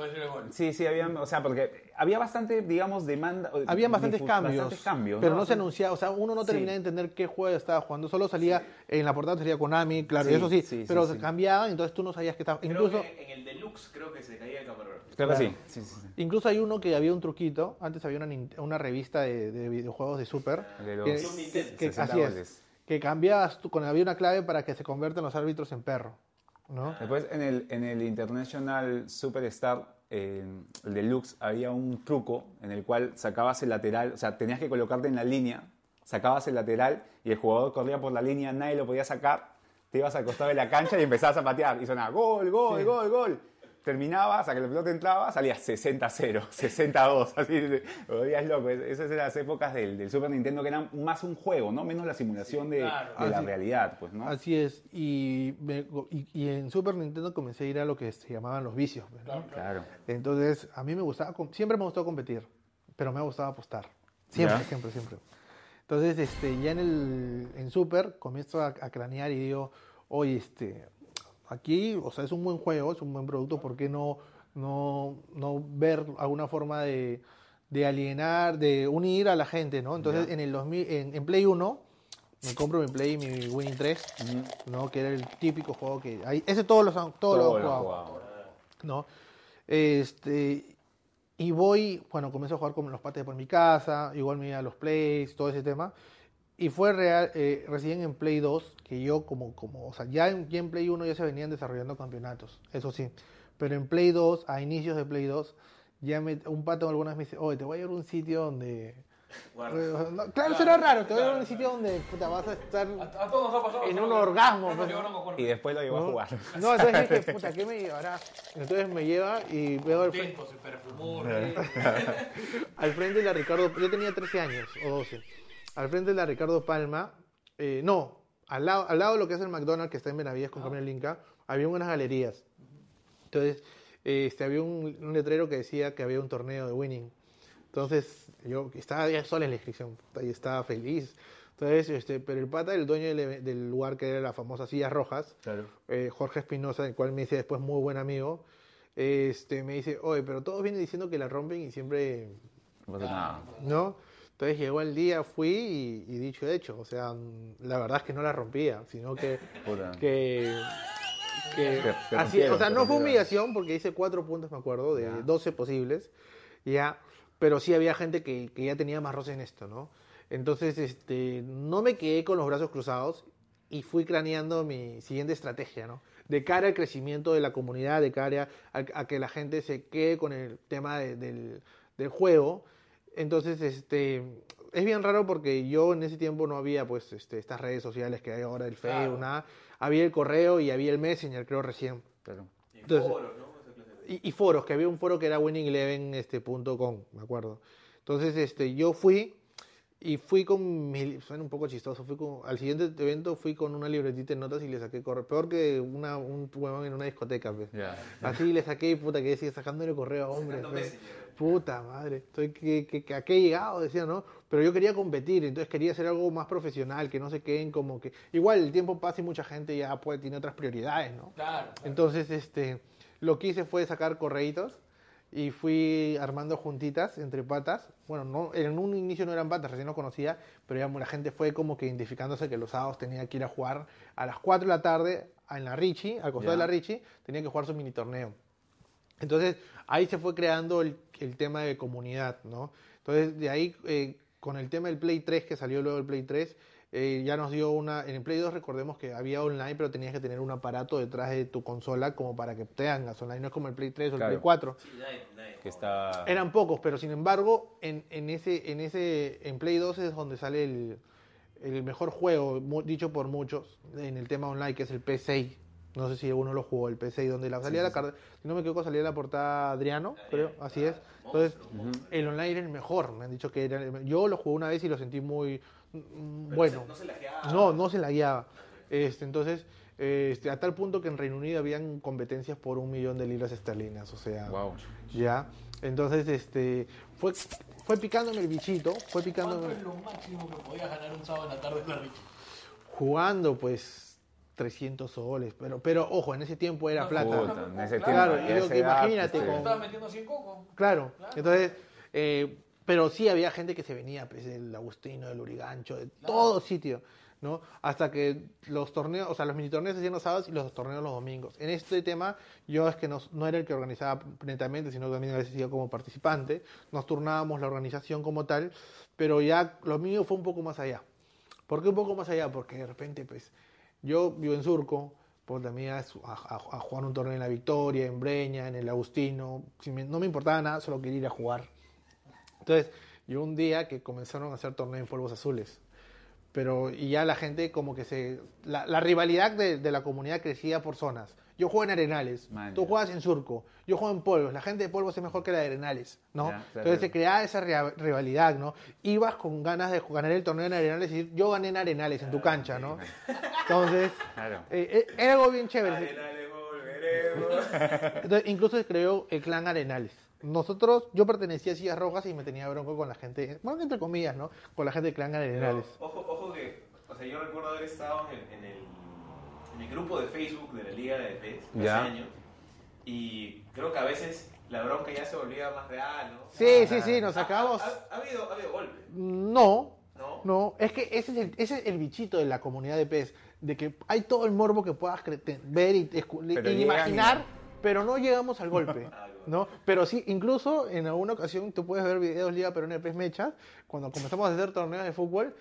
Speaker 3: Puede ser el gol.
Speaker 5: Sí, sí, había, o sea, porque había bastante, digamos, demanda. o
Speaker 4: Había bastantes cambios,
Speaker 5: bastantes cambios,
Speaker 4: pero
Speaker 5: ¿no?
Speaker 4: no se anunciaba, o sea, uno no
Speaker 5: Sí.
Speaker 4: terminaba de entender qué juego estaba jugando, solo salía, en la portada salía Konami, claro,
Speaker 5: Sí,
Speaker 4: y eso sí, pero
Speaker 5: sí.
Speaker 4: se cambiaban, entonces tú no sabías que estaba,
Speaker 2: Creo
Speaker 4: incluso...
Speaker 2: que en el deluxe creo que se caía el camarógrafo.
Speaker 5: Creo que
Speaker 4: Claro.
Speaker 5: sí. sí, sí, sí.
Speaker 4: Incluso hay uno que había un truquito, antes había una, una revista de, de videojuegos de Super,
Speaker 5: De los
Speaker 4: que, que-
Speaker 5: 60
Speaker 4: así es, que cambiabas, tú, con, había una clave para que se conviertan los árbitros en perro, ¿no?
Speaker 5: Después en el, en el International Superstar, eh, el Deluxe, había un truco en el cual sacabas el lateral, o sea, tenías que colocarte en la línea sacabas el lateral y el jugador corría por la línea, nadie lo podía sacar, te ibas al costado de la cancha y empezabas a patear y sonaba gol, gol,
Speaker 4: Sí.
Speaker 5: gol, gol. Terminabas, a que la pelota entraba, salía 60-0, 60-2, así, te volvías loco. Es- Esas eran las épocas del, del Super Nintendo que eran más un juego, ¿no? Menos la simulación de,
Speaker 3: claro.
Speaker 5: de la
Speaker 4: Así-
Speaker 5: realidad, pues, ¿no?
Speaker 4: Así es. Y, me- y, y en Super Nintendo comencé a ir a lo que se llamaban los vicios. ¿no?
Speaker 3: Claro.
Speaker 4: Entonces, a mí me gustaba, siempre me gustó competir, pero me ha gustado apostar. Siempre,
Speaker 5: Ya.
Speaker 4: siempre, siempre. Entonces, este, ya en el en Super comienzo a, a cranear y digo, oye, este, aquí, o sea, es un buen juego, es un buen producto, ¿por qué no, no, no ver alguna forma de, de alienar, de unir a la gente, ¿no? Entonces, en el 2000, en, en Play 1, me compro mi Play, mi Winning 3, ¿no? Que era el típico juego que... Ahí, ese todos los todos
Speaker 5: Todo
Speaker 4: lo han
Speaker 5: lo
Speaker 4: jugado.
Speaker 5: jugaba.
Speaker 4: ¿no? Este, y voy, bueno, comienzo a jugar con los pates por mi casa, igual me iba a los plays, todo ese tema. Y fue real, eh, recién en Play 2 que yo como, como o sea, ya en, ya en Play 1 ya se venían desarrollando campeonatos, eso sí. Pero en Play 2, a inicios de Play 2, ya me, un pato algunas me dice, oye, te voy a llevar a un sitio donde... Eh, no, claro, será raro, te voy a llevar a un sitio donde puta, vas a estar
Speaker 3: A, a todos nos ha pasado.
Speaker 4: en un orgasmo. Pues,
Speaker 3: a.
Speaker 5: Y después lo llevó a
Speaker 4: ¿no?
Speaker 5: jugar.
Speaker 4: No, entonces dije, puta, ¿qué me llevará? Entonces me lleva y veo al frente,
Speaker 3: se perfumó.
Speaker 4: al frente de la Ricardo, yo tenía 13 años o 12. Al frente de la Ricardo Palma, eh, no, al lado, al lado de lo que es el McDonald's que está en Benavides con Camino al Inca, había unas galerías. Entonces, este, había un, un letrero que decía que había un torneo de winning. Entonces, yo estaba ya sola en la inscripción y estaba feliz. Entonces, este, pero el pata, el dueño del, del lugar que era la famosa Sillas Rojas,
Speaker 5: Claro.
Speaker 4: eh, Jorge Espinosa, el cual me hice después muy buen amigo, este, me dice, oye, pero todos vienen diciendo que la rompen y siempre,
Speaker 5: No pasa nada.
Speaker 4: ¿no? Entonces llegó el día, fui y, y dicho hecho, o sea, mm, la verdad es que no la rompía, sino que, que, que así, o sea, no fue humillación porque hice cuatro puntos, me acuerdo, de
Speaker 5: Ya.
Speaker 4: 12 posibles, ya, pero sí había gente que, que ya tenía más roce en esto, ¿no? Entonces, este, no me quedé con los brazos cruzados y fui craneando mi siguiente estrategia, ¿no? De cara al crecimiento de la comunidad, de cara a, a que la gente se quede con el tema de- del, del juego. Entonces, este, es bien raro porque yo en ese tiempo no había, pues, este, estas redes sociales que hay ahora, el Facebook,
Speaker 3: Claro.
Speaker 4: nada. Había el correo y había el Messenger, creo, recién.
Speaker 5: Claro.
Speaker 2: Y foros, ¿no?
Speaker 4: Y, y foros, que había un foro que era winning11.com, este, me acuerdo. Entonces, este, yo fui y fui con mi, suena un poco chistoso, fui con, al siguiente evento fui con una libretita de notas y le saqué correo, peor que una, un huevón en una discoteca, pues.
Speaker 5: Ya.
Speaker 4: Así le saqué, puta, que decía, sacándole correo a hombres. Pues. Puta madre, estoy que, que, que a qué he llegado, decía, ¿no? Pero yo quería competir, entonces quería hacer algo más profesional, que no se queden como que... Igual el tiempo pasa y mucha gente ya puede, tiene otras prioridades, ¿no?
Speaker 3: Claro. claro.
Speaker 4: Entonces, este, lo que hice fue sacar correitos y fui armando juntitas entre patas. Bueno, no, en un inicio no eran patas, recién los conocía, pero ya la gente fue como que identificándose que los sábados tenía que ir a jugar a las 4 de la tarde en la Richie, al costado
Speaker 5: Ya.
Speaker 4: de la Richie, tenía que jugar su mini torneo. Entonces, ahí se fue creando el, el tema de comunidad, ¿no? Entonces, de ahí, eh, con el tema del Play 3, que salió luego el Play 3, eh, ya nos dio una... En el Play 2 recordemos que había online, pero tenías que tener un aparato detrás de tu consola como para que tengas online. No es como el Play 3 o el
Speaker 5: Claro.
Speaker 4: Play 4.
Speaker 2: Sí, nadie, nadie
Speaker 5: Que está.
Speaker 4: Eran pocos, pero sin embargo, en, en ese, en ese, en Play 2 es donde sale el, el mejor juego, mu- dicho por muchos, en el tema online, que es el P6. No sé si alguno lo jugó, el P6, donde la, salía la carta, si no me equivoco, salía la portada Adriano, creo, así es. Entonces, el online era el mejor, me han dicho que era el- Yo lo jugué una vez y lo sentí muy mm,
Speaker 2: Pero
Speaker 4: bueno.
Speaker 2: se- No se.
Speaker 4: No, no se la guiaba. Este, entonces, este, a tal punto que en Reino Unido habían competencias por un millón de libras esterlinas, o sea,
Speaker 5: Wow.
Speaker 4: ya. Entonces, este, fue, fue picándome el bichito, fue
Speaker 3: ¿Cuánto
Speaker 4: picándome,
Speaker 3: es lo máximo que podías ganar un sábado en la tarde en la
Speaker 4: jugando, pues, 300 soles. Pero, pero ojo, en ese tiempo era
Speaker 3: No,
Speaker 4: plata.
Speaker 5: Puta, en ese
Speaker 3: Claro,
Speaker 5: tiempo, edad,
Speaker 4: imagínate
Speaker 5: pues,
Speaker 3: ¿Te
Speaker 4: con-
Speaker 3: estabas metiendo 100 coco?
Speaker 4: Claro.
Speaker 3: Claro.
Speaker 4: Entonces, eh, pero sí había gente que se venía, pues, el Agustino, el Urigancho, de todo sitio, ¿no? Hasta que los torneos, o sea, los mini torneos se hacían los sábados y los torneos los domingos. En este tema, yo es que no, no era el que organizaba netamente, sino que también a veces iba como participante. Nos turnábamos la organización como tal, pero ya lo mío fue un poco más allá. ¿Por qué un poco más allá? Porque de repente, pues, yo vivo en Surco, pues también a, a- a jugar un torneo en la Victoria, en Breña, en el Agustino. Si no me importaba nada, solo quería ir a jugar. Entonces, yo un día que comenzaron a hacer torneos en polvos azules. pero y ya la gente como que se... La, la rivalidad de, de la comunidad crecía por zonas. Yo juego en Arenales,
Speaker 5: Man,
Speaker 4: tú
Speaker 5: ya.
Speaker 4: juegas en Surco, yo juego en Polvos, la gente de Polvos es mejor que la de Arenales, ¿no?
Speaker 5: Ya, claro,
Speaker 4: Entonces se creaba esa rivalidad, ¿no? Ibas con ganas de ganar el torneo en Arenales y decir, yo gané en Arenales, en tu cancha, ¿no? Entonces,
Speaker 5: Claro.
Speaker 4: eh, eh, era algo bien chévere.
Speaker 2: Arenales volveremos.
Speaker 4: Entonces, incluso se creó el clan Arenales. Nosotros, yo pertenecía a Sillas Rojas y me tenía bronco con la gente, bueno, entre comillas, ¿no? Con la gente del clan
Speaker 2: Pero,
Speaker 4: Arenales.
Speaker 2: ojo, ojo que, o sea, yo recuerdo haber estado en, en el, el grupo de Facebook de la Liga de PES hace
Speaker 5: Ya.
Speaker 2: años y creo que a veces la bronca ya se volvía más real, ¿no?
Speaker 4: Sí, sí, sí, nos sacamos.
Speaker 2: Ha, ha- ha habido, ha habido golpes,
Speaker 4: No,
Speaker 2: ¿no?
Speaker 4: no, es que ese es, el, ese es el bichito de la comunidad de PES, de que hay todo el morbo que puedas ver y, y imaginar,
Speaker 5: y-
Speaker 4: pero no llegamos al golpe.
Speaker 2: Ah.
Speaker 4: ¿No? Pero sí, incluso en alguna ocasión tú puedes ver videos Liga Peruana de PES Mechas, cuando comenzamos a hacer torneos de fútbol,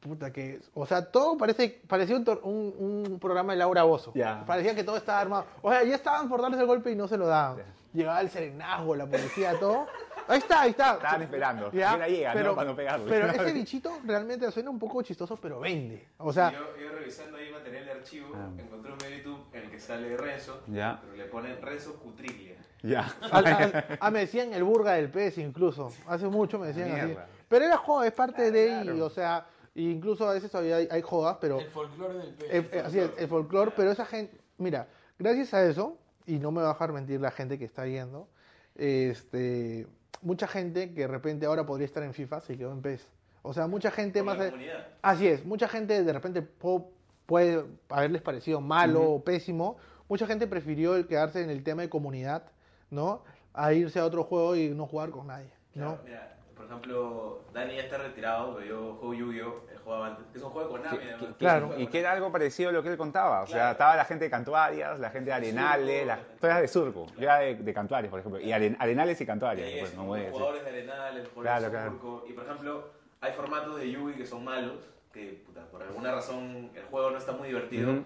Speaker 4: puta que, o sea, todo parece, parecía un, un, un programa de Laura Bozo.
Speaker 5: Ya.
Speaker 4: Parecía que todo estaba armado. O sea, ya estaban por darles el golpe y no se lo daban. Llegaba el serenazgo, la policía, todo. Ahí está, ahí está.
Speaker 5: Estaban esperando.
Speaker 4: Ya,
Speaker 5: la llega,
Speaker 4: pero,
Speaker 5: ¿no? Para no pegarle.
Speaker 4: Pero ese bichito realmente suena un poco chistoso, pero vende. O sea,
Speaker 2: yo, yo revisando ahí material de archivo,
Speaker 5: Ah.
Speaker 2: encontré un video YouTube en el que sale Renzo,
Speaker 5: Ya.
Speaker 2: pero le ponen Renzo Cutriglia.
Speaker 5: Ya.
Speaker 4: ah, me decían el burga del pez incluso. Hace mucho me decían así. Pero era joda, es parte de
Speaker 5: Claro.
Speaker 4: y, o sea, incluso a veces todavía hay, hay jodas, pero
Speaker 3: El folclore del pez.
Speaker 4: eh, así es, el folclore, pero esa gente, mira, gracias a eso, y no me va a dejar mentir la gente que está viendo, este, mucha gente que de repente ahora podría estar en FIFA se quedó en PES. O sea, mucha gente
Speaker 2: Por
Speaker 4: más...
Speaker 2: la
Speaker 4: de-. Así es, mucha gente de repente po- puede haberles parecido malo o pésimo. Mucha gente prefirió el quedarse en el tema de comunidad, ¿no? A irse a otro juego y no jugar con nadie, ¿no?
Speaker 2: Claro, mira, por ejemplo, Dani ya está retirado, pero yo juego Yu-Gi-Oh! Él jugaba antes, que es un juego de Konami,
Speaker 4: Claro.
Speaker 5: Y que era algo parecido a lo que él contaba. O sea,
Speaker 2: Claro.
Speaker 5: estaba la gente de Cantuarias, la gente de Arenales,
Speaker 2: Surco,
Speaker 5: la,
Speaker 2: la-
Speaker 5: tú eras de Surco, yo era de, de Cantuarias, por ejemplo. Y Aren- Arenales y Cantuarias,
Speaker 2: Sí,
Speaker 5: pues,
Speaker 2: es
Speaker 5: no
Speaker 2: como
Speaker 5: voy a decir.
Speaker 2: jugadores de Arenales, jugadores
Speaker 5: Claro,
Speaker 2: de
Speaker 5: claro.
Speaker 2: Surco. Y por ejemplo, hay formatos de Yugi que son malos, que puta, por alguna razón el juego no está muy divertido.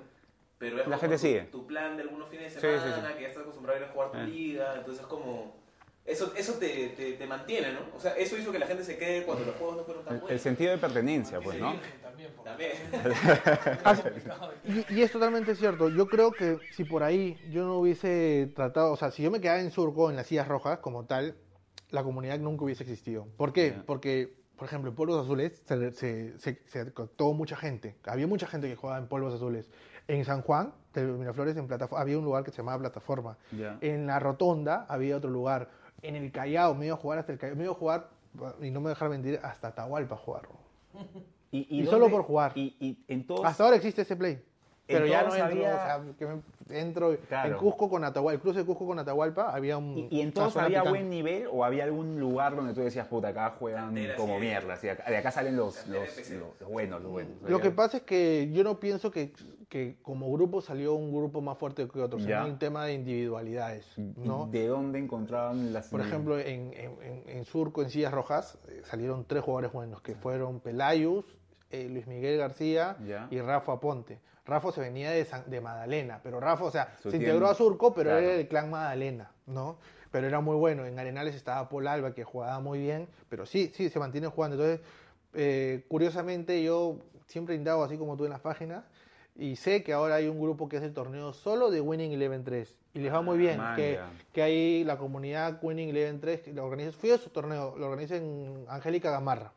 Speaker 2: Pero es
Speaker 5: La
Speaker 2: como
Speaker 5: gente
Speaker 2: tu,
Speaker 5: sigue.
Speaker 2: tu plan de algunos fines de
Speaker 5: Sí,
Speaker 2: semana,
Speaker 5: sí, sí.
Speaker 2: que ya estás acostumbrado a ir a jugar tu
Speaker 5: Eh.
Speaker 2: liga, entonces es como... Eso, eso te, te, te mantiene, ¿no? O sea, eso hizo que la gente se quede cuando los juegos no fueron tan
Speaker 5: El, el
Speaker 2: buenos.
Speaker 5: sentido de pertenencia, pues, ¿no?
Speaker 3: también.
Speaker 2: También.
Speaker 4: Y, y es totalmente cierto. Yo creo que si por ahí yo no hubiese tratado, o sea, si yo me quedaba en Surco, en las sillas rojas, como tal, la comunidad nunca hubiese existido. ¿Por qué?
Speaker 5: Ya.
Speaker 4: Porque, por ejemplo, en Polvos Azules se, se, se, se captó mucha gente. Había mucha gente que jugaba en Polvos Azules. En San Juan, de Miraflores, en plataforma, había un lugar que se llamaba Plataforma.
Speaker 5: Ya.
Speaker 4: En la Rotonda había otro lugar. En el Callao, me iba a jugar hasta el Callao. Me iba a jugar, y no me dejar mentir, hasta Atahualpa jugar.
Speaker 5: Y,
Speaker 4: Y solo por jugar.
Speaker 5: Y, y en todos...
Speaker 4: Hasta ahora existe ese play. Pero ya no
Speaker 5: todos
Speaker 4: entro,
Speaker 5: había-
Speaker 4: o sea, que me- entro
Speaker 5: Claro.
Speaker 4: en Cusco con Atahualpa, el cruce de Cusco con Atahualpa, había un...
Speaker 5: ¿Y, y en
Speaker 4: una
Speaker 5: todos
Speaker 4: zona
Speaker 5: había
Speaker 4: picante.
Speaker 5: buen nivel o había algún lugar donde tú decías, puta, acá juegan
Speaker 2: Cantera,
Speaker 5: como
Speaker 2: sí.
Speaker 5: mierda? acá- de acá salen los,
Speaker 2: Cantera
Speaker 5: los, los- los buenos, los buenos.
Speaker 4: Lo que pasa es que yo no pienso que, que como grupo salió un grupo más fuerte que otro, sino un tema de individualidades, ¿no?
Speaker 5: ¿De dónde encontraban las...
Speaker 4: Por ejemplo, en, en- Surco, en Sillas Rojas, eh, salieron tres jugadores buenos, que fueron Pelayus, eh, Luis Miguel García
Speaker 5: Ya.
Speaker 4: y Rafa Ponte. Rafa se venía de, San- de Magdalena, pero Rafa, o sea,
Speaker 5: Su
Speaker 4: se
Speaker 5: tiempo.
Speaker 4: integró a Surco, pero
Speaker 5: Claro.
Speaker 4: era del clan Magdalena, ¿no? Pero era muy bueno. En Arenales estaba Paul Alba, que jugaba muy bien, pero sí, sí, se mantiene jugando. Entonces, eh, curiosamente, yo siempre he indagado así como tú en las páginas, y sé que ahora hay un grupo que es el torneo solo de Winning Eleven 3, y les va muy bien,
Speaker 5: Man,
Speaker 4: que, que hay la comunidad Winning Eleven 3, que lo organiza, fui a su torneo, lo organiza en Angélica Gamarra.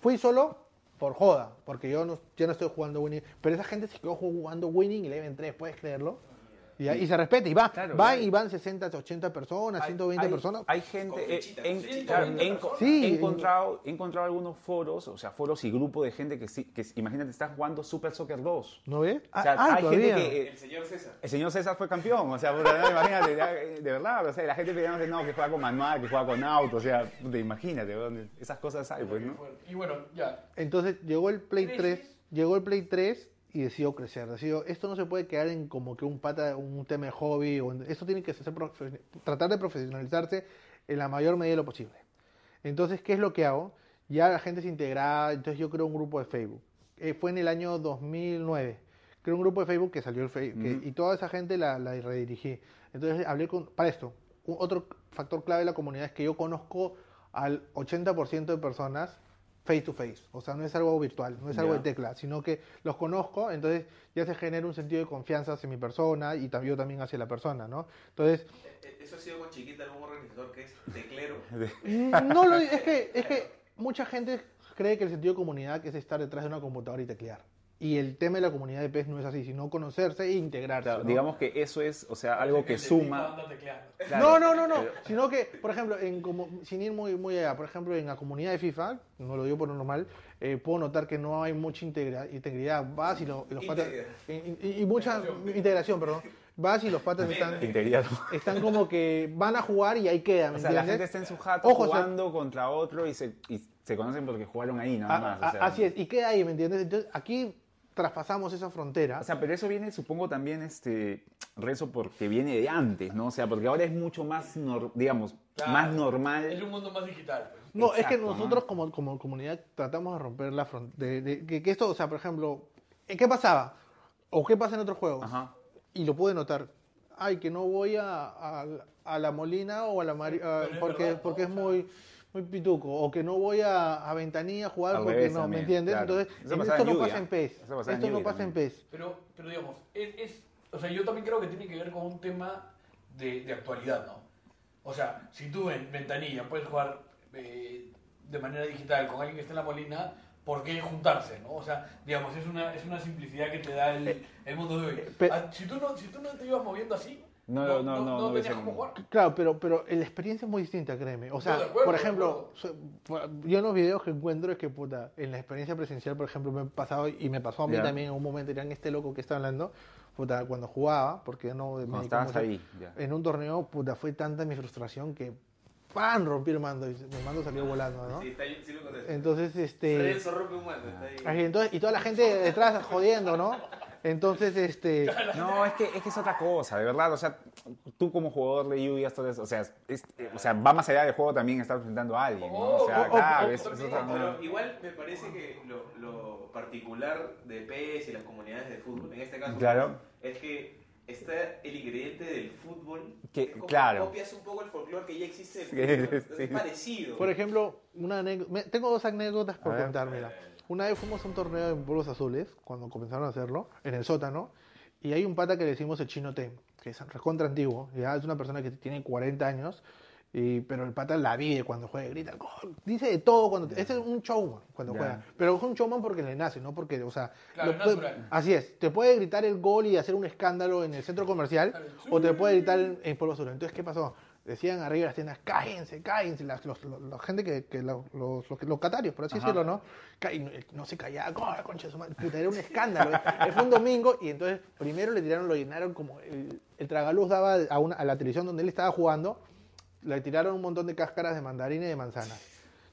Speaker 4: Fui solo por joda, porque yo no, yo no estoy jugando Winning, pero esa gente se quedó jugando Winning Eleven 3, ¿puedes creerlo? Y, y se respeta, y va,
Speaker 5: Claro,
Speaker 4: va
Speaker 5: claro.
Speaker 4: y van 60, 80 personas, 120
Speaker 5: hay,
Speaker 4: personas.
Speaker 5: Hay gente, en- claro, he, enco-
Speaker 2: personas.
Speaker 4: Sí,
Speaker 5: he
Speaker 4: en-
Speaker 5: encontrado, he encontrado algunos foros, o sea, foros y grupos de gente que sí, que imagínate, están jugando Super Soccer 2.
Speaker 4: ¿No ves?
Speaker 5: O sea,
Speaker 4: Ah, ah,
Speaker 5: hay
Speaker 4: todavía.
Speaker 5: gente que... eh,
Speaker 2: El señor César.
Speaker 5: el señor César fue campeón, o sea, imagínate, eh, de verdad, o sea, la gente pidiendo no, que juega con manual, que juega con auto, o sea, puta, imagínate, esas cosas hay, pues, ¿no?
Speaker 3: Y bueno, ya.
Speaker 4: Entonces llegó el Play
Speaker 3: ¿Creces?
Speaker 4: 3, llegó el Play 3 y decidió crecer. Decidió, esto no se puede quedar en como que un pata, un tema de hobby, o en- esto tiene que ser tratar de profesionalizarse en la mayor medida de lo posible. Entonces, ¿qué es lo que hago? Ya la gente se integraba, entonces yo creo un grupo de Facebook. Eh, fue en el año 2009. Creo un grupo de Facebook que salió el Facebook, y toda esa gente la, la redirigí. Entonces hablé con, para esto, un- otro factor clave de la comunidad es que yo conozco al 80% de personas face to face, o sea, no es algo virtual, no es algo de tecla, sino que los conozco, entonces ya se genera un sentido de confianza hacia mi persona y yo también hacia la persona, ¿no? Entonces,
Speaker 2: Eh, Eso ha sido con chiquita algún organizador que es teclero.
Speaker 4: Mm, No lo es que es que mucha gente cree que el sentido de comunidad es estar detrás de una computadora y teclear. Y el tema de la comunidad de PES no es así, sino conocerse e integrarse.
Speaker 5: Claro,
Speaker 4: ¿no?
Speaker 5: digamos que eso es, o sea, algo que suma. Claro,
Speaker 4: no, no, no, no.
Speaker 5: pero-
Speaker 4: Sino que, por ejemplo, en como, sin ir muy, muy allá, por ejemplo, en la comunidad de FIFA, no lo digo por lo normal, eh, puedo notar que no hay mucha integra- integridad. Vas y, lo- y los patas. Y, y- y mucha integración, perdón. Vas y los patas están,
Speaker 5: Integridad.
Speaker 4: están como que van a jugar y ahí quedan. ¿me
Speaker 5: O sea, la gente está en su jato
Speaker 4: Ojo, o sea-
Speaker 5: jugando contra otro y se, y se conocen porque jugaron ahí nada
Speaker 4: A-
Speaker 5: más.
Speaker 4: a-
Speaker 5: o sea.
Speaker 4: así es, y queda ahí, ¿me entiendes? Entonces, aquí traspasamos esa frontera.
Speaker 5: O sea, pero eso viene, supongo, también, este, Rezo, porque viene de antes, ¿no? O sea, porque ahora es mucho más, nor- digamos,
Speaker 3: Claro.
Speaker 5: más normal.
Speaker 3: Es un mundo más digital. pues.
Speaker 4: no, es que nosotros
Speaker 5: ¿no?
Speaker 4: como, como comunidad tratamos de romper la frontera. que, que esto, o sea, por ejemplo, ¿eh, ¿qué pasaba? ¿O qué pasa en otros juegos?
Speaker 5: Ajá.
Speaker 4: Y lo pude notar. Ay, que no voy a, a- a la Molina o a la Mari- a-
Speaker 3: Pero es
Speaker 4: porque, porque es
Speaker 3: O sea-
Speaker 4: muy pituco o que no voy a, a Ventanilla a jugar
Speaker 5: Al
Speaker 4: porque
Speaker 5: revés
Speaker 4: no, ¿me
Speaker 5: también,
Speaker 4: entiendes?
Speaker 5: claro.
Speaker 4: Entonces,
Speaker 5: Eso
Speaker 4: en
Speaker 5: pasaba
Speaker 4: esto
Speaker 5: en
Speaker 4: no
Speaker 5: Lluvia.
Speaker 4: pasa en PES.
Speaker 5: Eso pasaba en
Speaker 4: Esto no
Speaker 5: Lluvia
Speaker 4: pasa en
Speaker 5: también.
Speaker 4: PES.
Speaker 3: Pero, pero digamos, es, es- o sea, yo también creo que tiene que ver con un tema de, de actualidad, ¿no? O sea, si tú en ventanilla puedes jugar eh, de manera digital con alguien que esté en la molina, ¿por qué juntarse, no? O sea, digamos, es una, es una simplicidad que te da el, el mundo de hoy.
Speaker 4: pe-
Speaker 3: Ah, si, tú no, si tú no te ibas moviendo así,
Speaker 5: No,
Speaker 3: no,
Speaker 5: no, no, no, no
Speaker 3: tenías
Speaker 5: hubiese-
Speaker 3: cómo jugar.
Speaker 4: Claro, pero, pero la experiencia es muy distinta, créeme. O sea,
Speaker 3: acuerdo,
Speaker 4: por ejemplo, yo en los videos que encuentro es que, puta, en la experiencia presencial, por ejemplo, me ha pasado, y me pasó a mí también en un momento, eran este loco que está hablando, puta, cuando jugaba, porque yo no me
Speaker 5: estabas
Speaker 4: mucho-
Speaker 5: ahí, ya.
Speaker 4: en un torneo, puta, fue tanta mi frustración que, ¡pam! rompí el mando, y mi mando salió volando, ¿no?
Speaker 2: Sí, está, sí lo contesto.
Speaker 4: Entonces, este...
Speaker 2: Rompe un mando, está ahí.
Speaker 4: Ahí, entonces, y toda la gente detrás jodiendo, ¿no? Entonces, este...
Speaker 5: No, es que, es que es otra cosa, de verdad. O sea, tú como jugador de lluvia, esto es- o sea, es- o sea, va más allá del juego también estar enfrentando a alguien, ¿no? O sea,
Speaker 3: Oh, oh,
Speaker 5: claro,
Speaker 3: oh,
Speaker 5: otra-
Speaker 2: Pero igual me parece que lo, lo particular de PES y las comunidades de fútbol, en este caso,
Speaker 5: Claro.
Speaker 2: es que está el ingrediente del fútbol.
Speaker 5: Que-
Speaker 2: como
Speaker 5: claro.
Speaker 2: Copias un poco el folclore que ya existe fútbol.
Speaker 5: Sí.
Speaker 2: Es parecido.
Speaker 4: Por ejemplo, una anécdota- tengo dos anécdotas por contar, mira. Una vez fuimos a un torneo en Pueblos Azules, cuando comenzaron a hacerlo, en el sótano, y hay un pata que le decimos el Chino T, que es recontra antiguo, ya es una persona que tiene 40 años, y, pero el pata la vive cuando juega, grita, "Gol", dice de todo, cuando ese es un showman cuando juega, pero es un showman porque le nace, no porque, o sea,
Speaker 3: Claro,
Speaker 4: puede- así es, te puede gritar el gol y hacer un escándalo en el centro comercial,
Speaker 3: Claro,
Speaker 4: o te puede gritar en, en Pueblo Azul. Entonces, ¿qué pasó? Decían arriba de las tiendas, cállense, cállense, las, los, los- la gente que, que lo- los, los, por así
Speaker 5: Ajá.
Speaker 4: decirlo, ¿no? Y no, no se callaba, "Oh, concha de su madre", puta, era un escándalo. eh. Fue un domingo y entonces primero le tiraron, lo llenaron como el, el tragaluz daba a, una, a la televisión donde él estaba jugando, le tiraron un montón de cáscaras de mandarina y de manzana.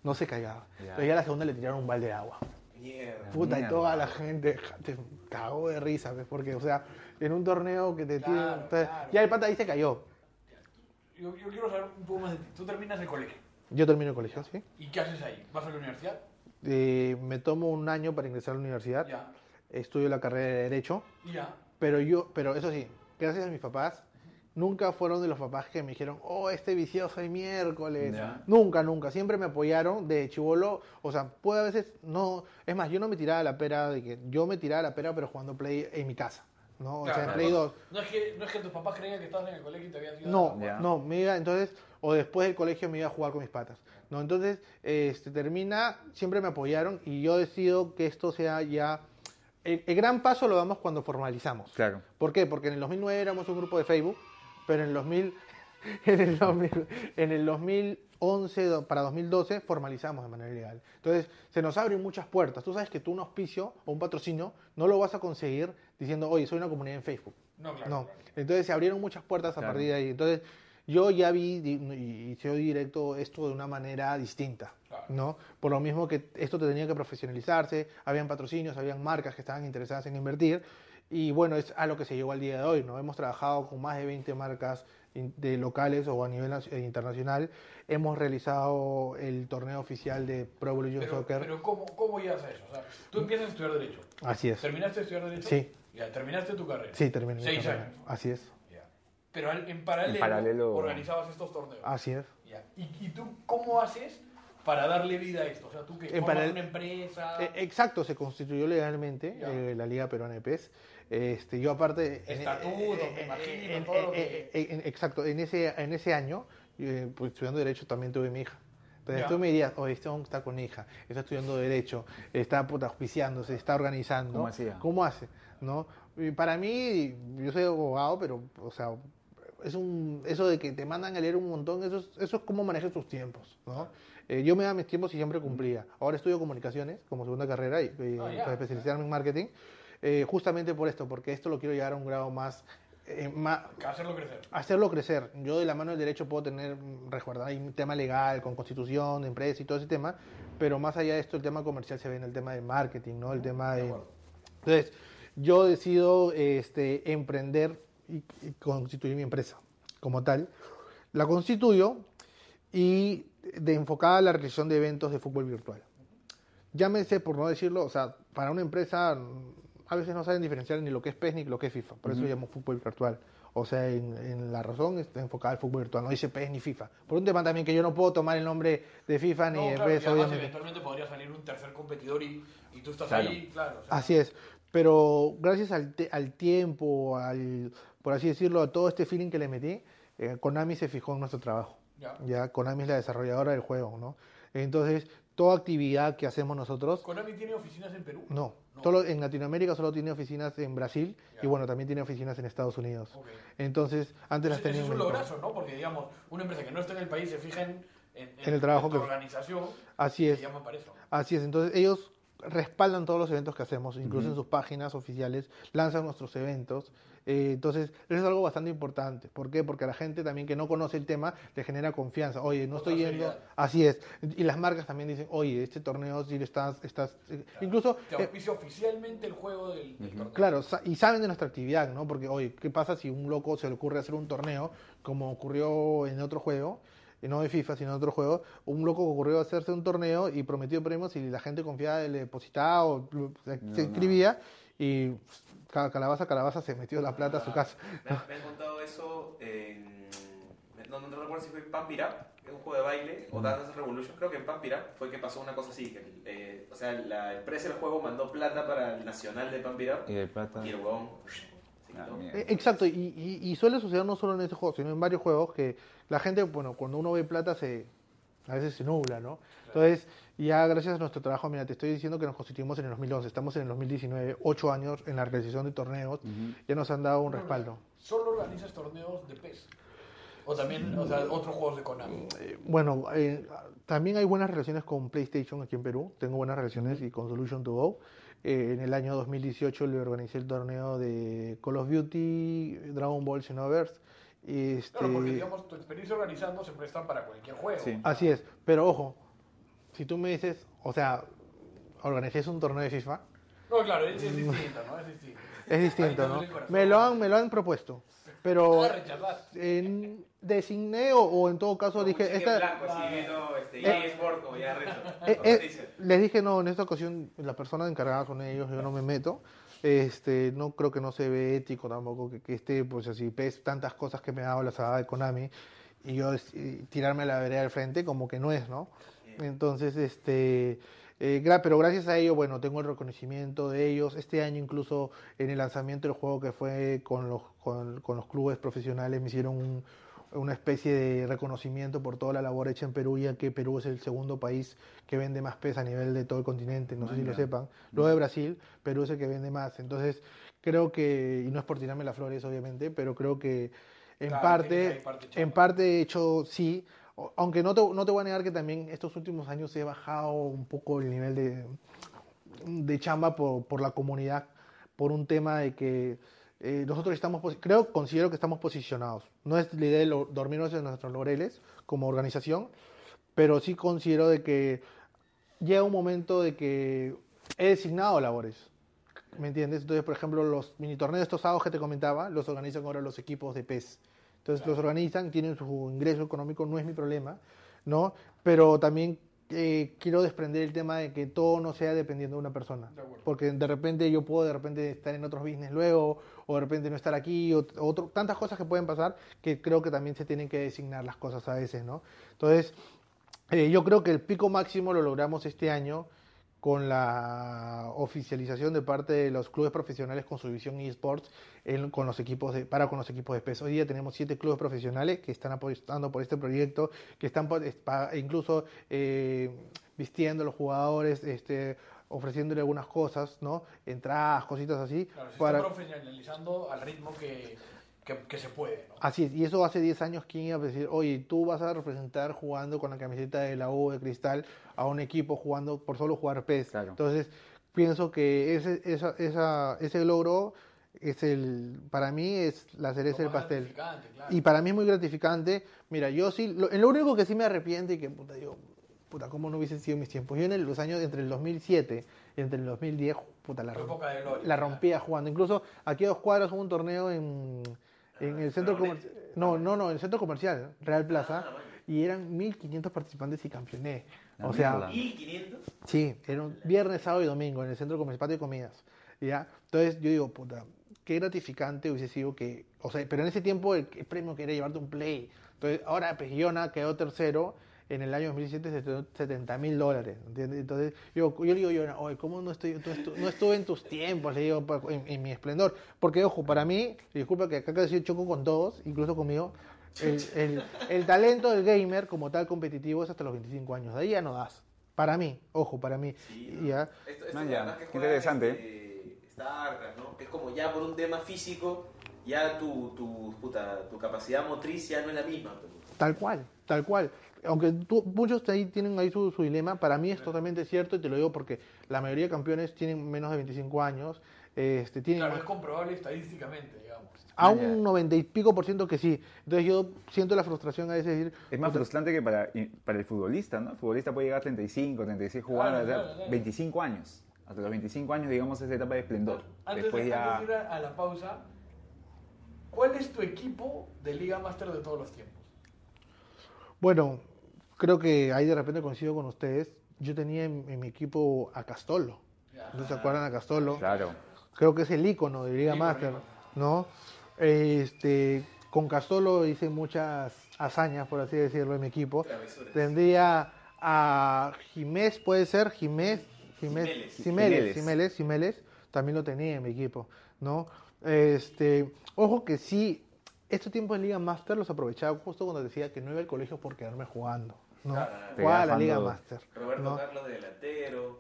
Speaker 4: No se callaba.
Speaker 5: Ya.
Speaker 4: Entonces ya a la segunda le tiraron un balde de agua.
Speaker 2: Mierda.
Speaker 4: Puta, y
Speaker 5: Mierda.
Speaker 4: toda la gente te cagó de risa, ¿ves? Porque, o sea, en un torneo que te
Speaker 3: Claro,
Speaker 4: tiran- entonces,
Speaker 3: claro.
Speaker 4: Ya el pata ahí se cayó.
Speaker 3: Yo, yo quiero saber un poco más de ti. Tú terminas el colegio.
Speaker 4: Yo termino el colegio, ¿sí?
Speaker 3: ¿Y qué haces ahí? ¿Vas a la universidad?
Speaker 4: Eh, me tomo un año para ingresar a la universidad.
Speaker 3: Ya.
Speaker 4: Estudio la carrera de Derecho.
Speaker 3: Ya.
Speaker 4: Pero yo, pero eso sí, gracias a mis papás, nunca fueron de los papás que me dijeron, oh, este vicioso hay miércoles. Nunca, nunca. Siempre me apoyaron de chivolo. O sea, puede a veces no. Es más, yo no me tiraba la pera de que yo me tiraba la pera, pero jugando play en mi casa. ¿No? o sea, en
Speaker 3: Claro,
Speaker 4: Play
Speaker 3: no,
Speaker 4: 2.
Speaker 3: No es, que, no es que tus papás creían que estabas en el colegio y te habías ido
Speaker 4: No,
Speaker 3: a
Speaker 4: no, me iba, entonces, o después del colegio me iba a jugar con mis patas. No, entonces, este, termina, siempre me apoyaron y yo decido que esto sea ya, el, el gran paso lo damos cuando formalizamos.
Speaker 5: Claro.
Speaker 4: ¿Por qué? Porque en el 2009 éramos un grupo de Facebook, pero en el 2000, en el 2000 en el 2011 do- para 2012 formalizamos de manera legal. Entonces, se nos abren muchas puertas. Tú sabes que tú un auspicio o un patrocinio no lo vas a conseguir diciendo, oye, soy una comunidad en Facebook.
Speaker 3: No, claro.
Speaker 4: No.
Speaker 3: claro.
Speaker 4: Entonces se abrieron muchas puertas a
Speaker 5: Claro.
Speaker 4: partir de ahí. Entonces yo ya vi y, y se oí directo esto de una manera distinta.
Speaker 3: Claro.
Speaker 4: ¿no? Por lo mismo que esto te tenía que profesionalizarse, habían patrocinios, habían marcas que estaban interesadas en invertir. Y bueno, es a lo que se llegó al día de hoy. ¿no? Hemos trabajado con más de 20 marcas de locales o a nivel eh, internacional. Hemos realizado el torneo oficial de Pro Evolution
Speaker 3: Pero,
Speaker 4: Soccer.
Speaker 3: pero ¿cómo, ¿cómo llegas a eso? O sea, tú empiezas a estudiar Derecho.
Speaker 4: Así es.
Speaker 3: ¿Terminaste de estudiar Derecho?
Speaker 4: Sí.
Speaker 3: Ya, terminaste tu carrera.
Speaker 4: Sí, terminé. mi
Speaker 3: Seis
Speaker 4: carrera.
Speaker 3: años.
Speaker 4: Así es.
Speaker 3: Ya. Pero en paralelo,
Speaker 5: En paralelo-
Speaker 3: organizabas estos torneos.
Speaker 4: Así es.
Speaker 3: Ya. ¿Y, y tú cómo haces para darle vida a esto? O sea, tú que
Speaker 4: Eh,
Speaker 3: formas una empresa.
Speaker 4: Eh, exacto, se constituyó legalmente eh, la Liga Peruana de PES. Este, yo aparte... en-
Speaker 3: Estatutos,
Speaker 4: eh,
Speaker 3: me
Speaker 4: eh,
Speaker 3: imagino,
Speaker 4: en-
Speaker 3: todo lo
Speaker 4: eh,
Speaker 3: que-
Speaker 4: eh, en- exacto, en ese, en ese año, eh, pues, estudiando Derecho también tuve mi hija. Entonces tú me dirías, oye, este hombre está con hija, está estudiando Derecho, está puta, auspiciándose, está organizando.
Speaker 5: ¿Cómo hacía?
Speaker 4: ¿Cómo hace? ¿No? Y para mí, yo soy abogado, pero, o sea, es un, eso de que te mandan a leer un montón, eso es, eso es cómo manejas tus tiempos, ¿no? Eh, yo me daba mis tiempos y siempre cumplía. Ahora estudio comunicaciones como segunda carrera y, y para especializarme en marketing, eh, justamente por esto, porque esto lo quiero llevar a un grado más, eh,
Speaker 3: Hacerlo crecer.
Speaker 4: hacerlo crecer. Yo de la mano del derecho puedo tener, resguardar ahí un tema legal, con constitución, de empresa y todo ese tema, pero más allá de esto, el tema comercial se ve en el tema de marketing, ¿no? El tema de... Entonces, yo decido este, emprender y, y constituir mi empresa como tal. La constituyo y de enfocada a la realización de eventos de fútbol virtual. Llámese, por no decirlo, o sea, para una empresa a veces no saben diferenciar ni lo que es PES ni lo que es FIFA, por eso llamo fútbol virtual. O sea, en, en la razón está enfocada al fútbol virtual, no dice PES ni FIFA. Por un tema también que yo no puedo tomar el nombre de FIFA ni
Speaker 3: No,
Speaker 4: de
Speaker 3: claro,
Speaker 4: PES, obviamente.
Speaker 3: eventualmente podría salir un tercer competidor y, y tú estás
Speaker 5: Claro.
Speaker 3: ahí, claro. o sea,
Speaker 4: Así es, pero gracias al, te- al tiempo, al, por así decirlo, a todo este feeling que le metí, eh, Konami se fijó en nuestro trabajo.
Speaker 3: Ya.
Speaker 4: Ya, Konami es la desarrolladora del juego, ¿no? Entonces, toda actividad que hacemos nosotros,
Speaker 3: ¿Konami tiene oficinas en Perú?
Speaker 4: no,
Speaker 3: No.
Speaker 4: Solo en Latinoamérica solo tiene oficinas en Brasil y bueno, también tiene oficinas en Estados Unidos. Entonces, antes las
Speaker 3: Ese- ese
Speaker 4: tenía
Speaker 3: es un lograzo, ¿no? Porque, digamos, una empresa que no está en el país se fija en, en,
Speaker 4: En el trabajo que-
Speaker 3: organización.
Speaker 4: Así es.
Speaker 3: Llaman para eso.
Speaker 4: Así es, entonces ellos respaldan todos los eventos que hacemos, incluso en sus páginas oficiales, lanzan nuestros eventos. Eh, entonces, eso es algo bastante importante. ¿Por qué? Porque a la gente también que no conoce el tema le genera confianza. Oye, no
Speaker 3: Otra
Speaker 4: estoy yendo.
Speaker 3: seriedad.
Speaker 4: Así es. Y las marcas también dicen, oye, este torneo sí le estás. estás eh, Incluso.
Speaker 3: Te
Speaker 4: eh,
Speaker 3: auspicia oficialmente el juego del, del torneo.
Speaker 4: Claro, sa- y saben de nuestra actividad, ¿no? Porque, oye, ¿qué pasa si un loco se le ocurre hacer un torneo, como ocurrió en otro juego, no de FIFA, sino en otro juego? Un loco ocurrió hacerse un torneo y prometió premios y la gente confiaba, le depositaba o se, se inscribía y calabaza, calabaza se metió la plata a su casa.
Speaker 2: Me, han- me han contado eso en. No, no, recuerdo si fue que es un juego de baile, o Dance Revolution. Creo que en Up fue que pasó una cosa así. Que, eh, o sea, la empresa del juego mandó plata para el nacional de Up
Speaker 5: Y de plata.
Speaker 2: y el huevón
Speaker 5: Ah.
Speaker 4: Eh, Exacto, y, y- y suele suceder no solo en este juego, sino en varios juegos que la gente, bueno, cuando uno ve plata se a veces se nubla, ¿no? Entonces, ya gracias a nuestro trabajo, mira, te estoy diciendo que nos constituimos en el 2011, estamos en el 2019, ocho años en la realización de torneos, ya nos han dado un respaldo.
Speaker 3: ¿Solo organizas torneos de PES? O también, o sea, otros juegos de Konami.
Speaker 4: Eh, bueno, eh, también hay buenas relaciones con PlayStation aquí en Perú, tengo buenas relaciones y con Solution to Go. Eh, en el año 2018 le organizé el torneo de Call of Duty, Dragon Ball Xenoverse. Este,
Speaker 3: Claro, porque digamos, tu experiencia organizando se presta para cualquier juego.
Speaker 5: Sí.
Speaker 4: Así es, pero ojo, si tú me dices, o sea, organizé un torneo de FIFA,
Speaker 3: No, claro, es, es distinto, ¿no? Es distinto.
Speaker 4: es distinto, ¿no? Me lo han, me lo han propuesto, pero
Speaker 3: Ah,
Speaker 4: en, designé o, o en todo caso dije, esta,
Speaker 2: blanco, así viendo este,
Speaker 4: Eh,
Speaker 2: como ya reto.
Speaker 4: Eh, eh, les dije, no, en esta ocasión la persona encargada son ellos, yo no me meto. Este, no creo que no se ve ético tampoco que, que esté, pues así, ves tantas cosas que me ha dado la saga de Konami y yo eh, tirarme a la vereda del frente como que no es, ¿no? Entonces, este, eh, pero gracias a ello, bueno, tengo el reconocimiento de ellos. Este año incluso en el lanzamiento del juego que fue con los, con, con los clubes profesionales me hicieron un- una especie de reconocimiento por toda la labor hecha en Perú, ya que Perú es el segundo país que vende más pez a nivel de todo el continente, no sé si lo
Speaker 5: Vaya.
Speaker 4: sepan. Luego de Brasil, Perú es el que vende más. Entonces, creo que, y no es por tirarme las flores, obviamente, pero creo que en
Speaker 3: Claro,
Speaker 4: parte,
Speaker 3: parte
Speaker 4: en parte de hecho sí, aunque no te, no te voy a negar que también estos últimos años he bajado un poco el nivel de, de chamba por, por la comunidad, por un tema de que eh, nosotros estamos, creo, considero que estamos posicionados. No es la idea de lo- dormirnos en nuestros laureles como organización, pero sí considero de que llega un momento de que he designado labores. ¿Me entiendes? Entonces, por ejemplo, los mini torneos estos sábados que te comentaba, los organizan ahora los equipos de PES. Entonces, los organizan, tienen su ingreso económico, no es mi problema, ¿no? Pero también eh, quiero desprender el tema de que todo no sea dependiendo de una persona.
Speaker 3: De.
Speaker 4: Porque de repente yo puedo de repente estar en otros business luego, o de repente no estar aquí, o otro, tantas cosas que pueden pasar que creo que también se tienen que designar las cosas a veces, ¿no? Entonces, Eh, yo creo que el pico máximo lo logramos este año con la oficialización de parte de los clubes profesionales con su división eSports en- con los equipos de, para con los equipos de peso. Hoy día tenemos siete clubes profesionales que están apostando por este proyecto, que están incluso eh, vistiendo a los jugadores, este, ofreciéndole algunas cosas, ¿no? Entradas, cositas así.
Speaker 3: Claro, se
Speaker 4: para-
Speaker 3: está profesionalizando al ritmo que, que, que se puede. ¿no?
Speaker 4: Así es, y eso hace 10 años, ¿quién iba a decir, oye, tú vas a representar jugando con la camiseta de la U de Cristal a un equipo jugando por solo jugar PES?
Speaker 5: Claro.
Speaker 4: Entonces, pienso que ese, esa, esa, ese logro es el, para mí es la cereza del pastel.
Speaker 3: claro.
Speaker 4: Y para mí es muy gratificante. Mira, yo sí, lo, lo único que sí me arrepiento y que, puta, yo, puta, ¿cómo no hubiesen sido mis tiempos? Yo en el- los años entre el 2007 y entre el 2010, puta, la,
Speaker 3: gloria,
Speaker 4: la
Speaker 3: claro.
Speaker 4: rompía jugando. Incluso aquí a dos cuadras hubo un torneo en, en el centro comercial. No, no, no, en el centro comercial, Real Plaza.
Speaker 2: Ah.
Speaker 4: Y eran 1500 participantes y campeoné. O sea,
Speaker 5: mierda.
Speaker 2: 1500.
Speaker 4: Sí, era un viernes, sábado y domingo en el centro comercial patio de comidas. ¿ya? Entonces yo digo, puta, qué gratificante hubiese sido que, o sea, pero en ese tiempo el, el premio que era llevarte un play. Entonces ahora Pejillona quedó tercero en el año 2017, 70 mil dólares, ¿entiendes? Entonces yo, yo le digo, yo, oye, ¿cómo no, estoy, no estu- no estuve en tus tiempos, le digo, en, en mi esplendor? Porque, ojo, para mí, disculpa que acá casi choco con todos, incluso conmigo, el, el- el talento del gamer como tal competitivo es hasta los 25 años, de ahí ya no das. Para mí, ojo, para mí.
Speaker 2: Sí,
Speaker 4: ya.
Speaker 2: Esto, esto
Speaker 5: Man, ya,
Speaker 2: que juega,
Speaker 5: interesante.
Speaker 2: este, StarCraft, ¿no? Que es como ya por un tema físico, ya tu, tu, puta, tu capacidad motriz ya no es la misma.
Speaker 4: Tal cual, tal cual. Aunque tú- muchos ahí tienen ahí su, su dilema, para mí es totalmente cierto y te lo digo porque la mayoría de campeones tienen menos de 25 años, este, tienen
Speaker 3: Claro, es comprobable estadísticamente, digamos.
Speaker 4: a un 90 y pico por ciento que sí. Entonces yo siento la frustración a veces de decir,
Speaker 5: Es más frustrante que para, el futbolista, ¿no? El futbolista puede llegar a 35, 36 jugando,
Speaker 3: Claro,
Speaker 5: hasta
Speaker 3: claro, claro.
Speaker 5: 25 años. Hasta los 25 años, digamos, es la etapa de esplendor.
Speaker 3: Antes,
Speaker 5: Después
Speaker 3: de,
Speaker 5: ya...
Speaker 3: antes de ir a, a la pausa, ¿cuál es tu equipo de Liga Master de todos los tiempos?
Speaker 4: Bueno, creo que ahí de repente coincido con ustedes. Yo tenía en, en mi equipo a Castolo. ¿No se acuerdan a Castolo?
Speaker 5: Claro.
Speaker 4: creo que es el icono de Liga
Speaker 3: Ícono,
Speaker 4: Master,
Speaker 3: ícono.
Speaker 4: ¿no? Este, con Castolo hice muchas hazañas, por así decirlo, en mi equipo.
Speaker 2: Travesuras.
Speaker 4: Tendría a Jimés, puede ser, Jimés, Jimés,
Speaker 2: Jiménez.
Speaker 4: Jiménez,
Speaker 5: Jiménez.
Speaker 4: Jiménez, Jiménez, también lo tenía en mi equipo, ¿no? Este, ojo que sí, estos tiempos de Liga Master los aprovechaba justo cuando decía que no iba al colegio por quedarme jugando, ¿no?
Speaker 2: Claro,
Speaker 4: Jugaba a la Liga. Master,
Speaker 2: Roberto
Speaker 4: ¿no?
Speaker 2: Carlos de delantero,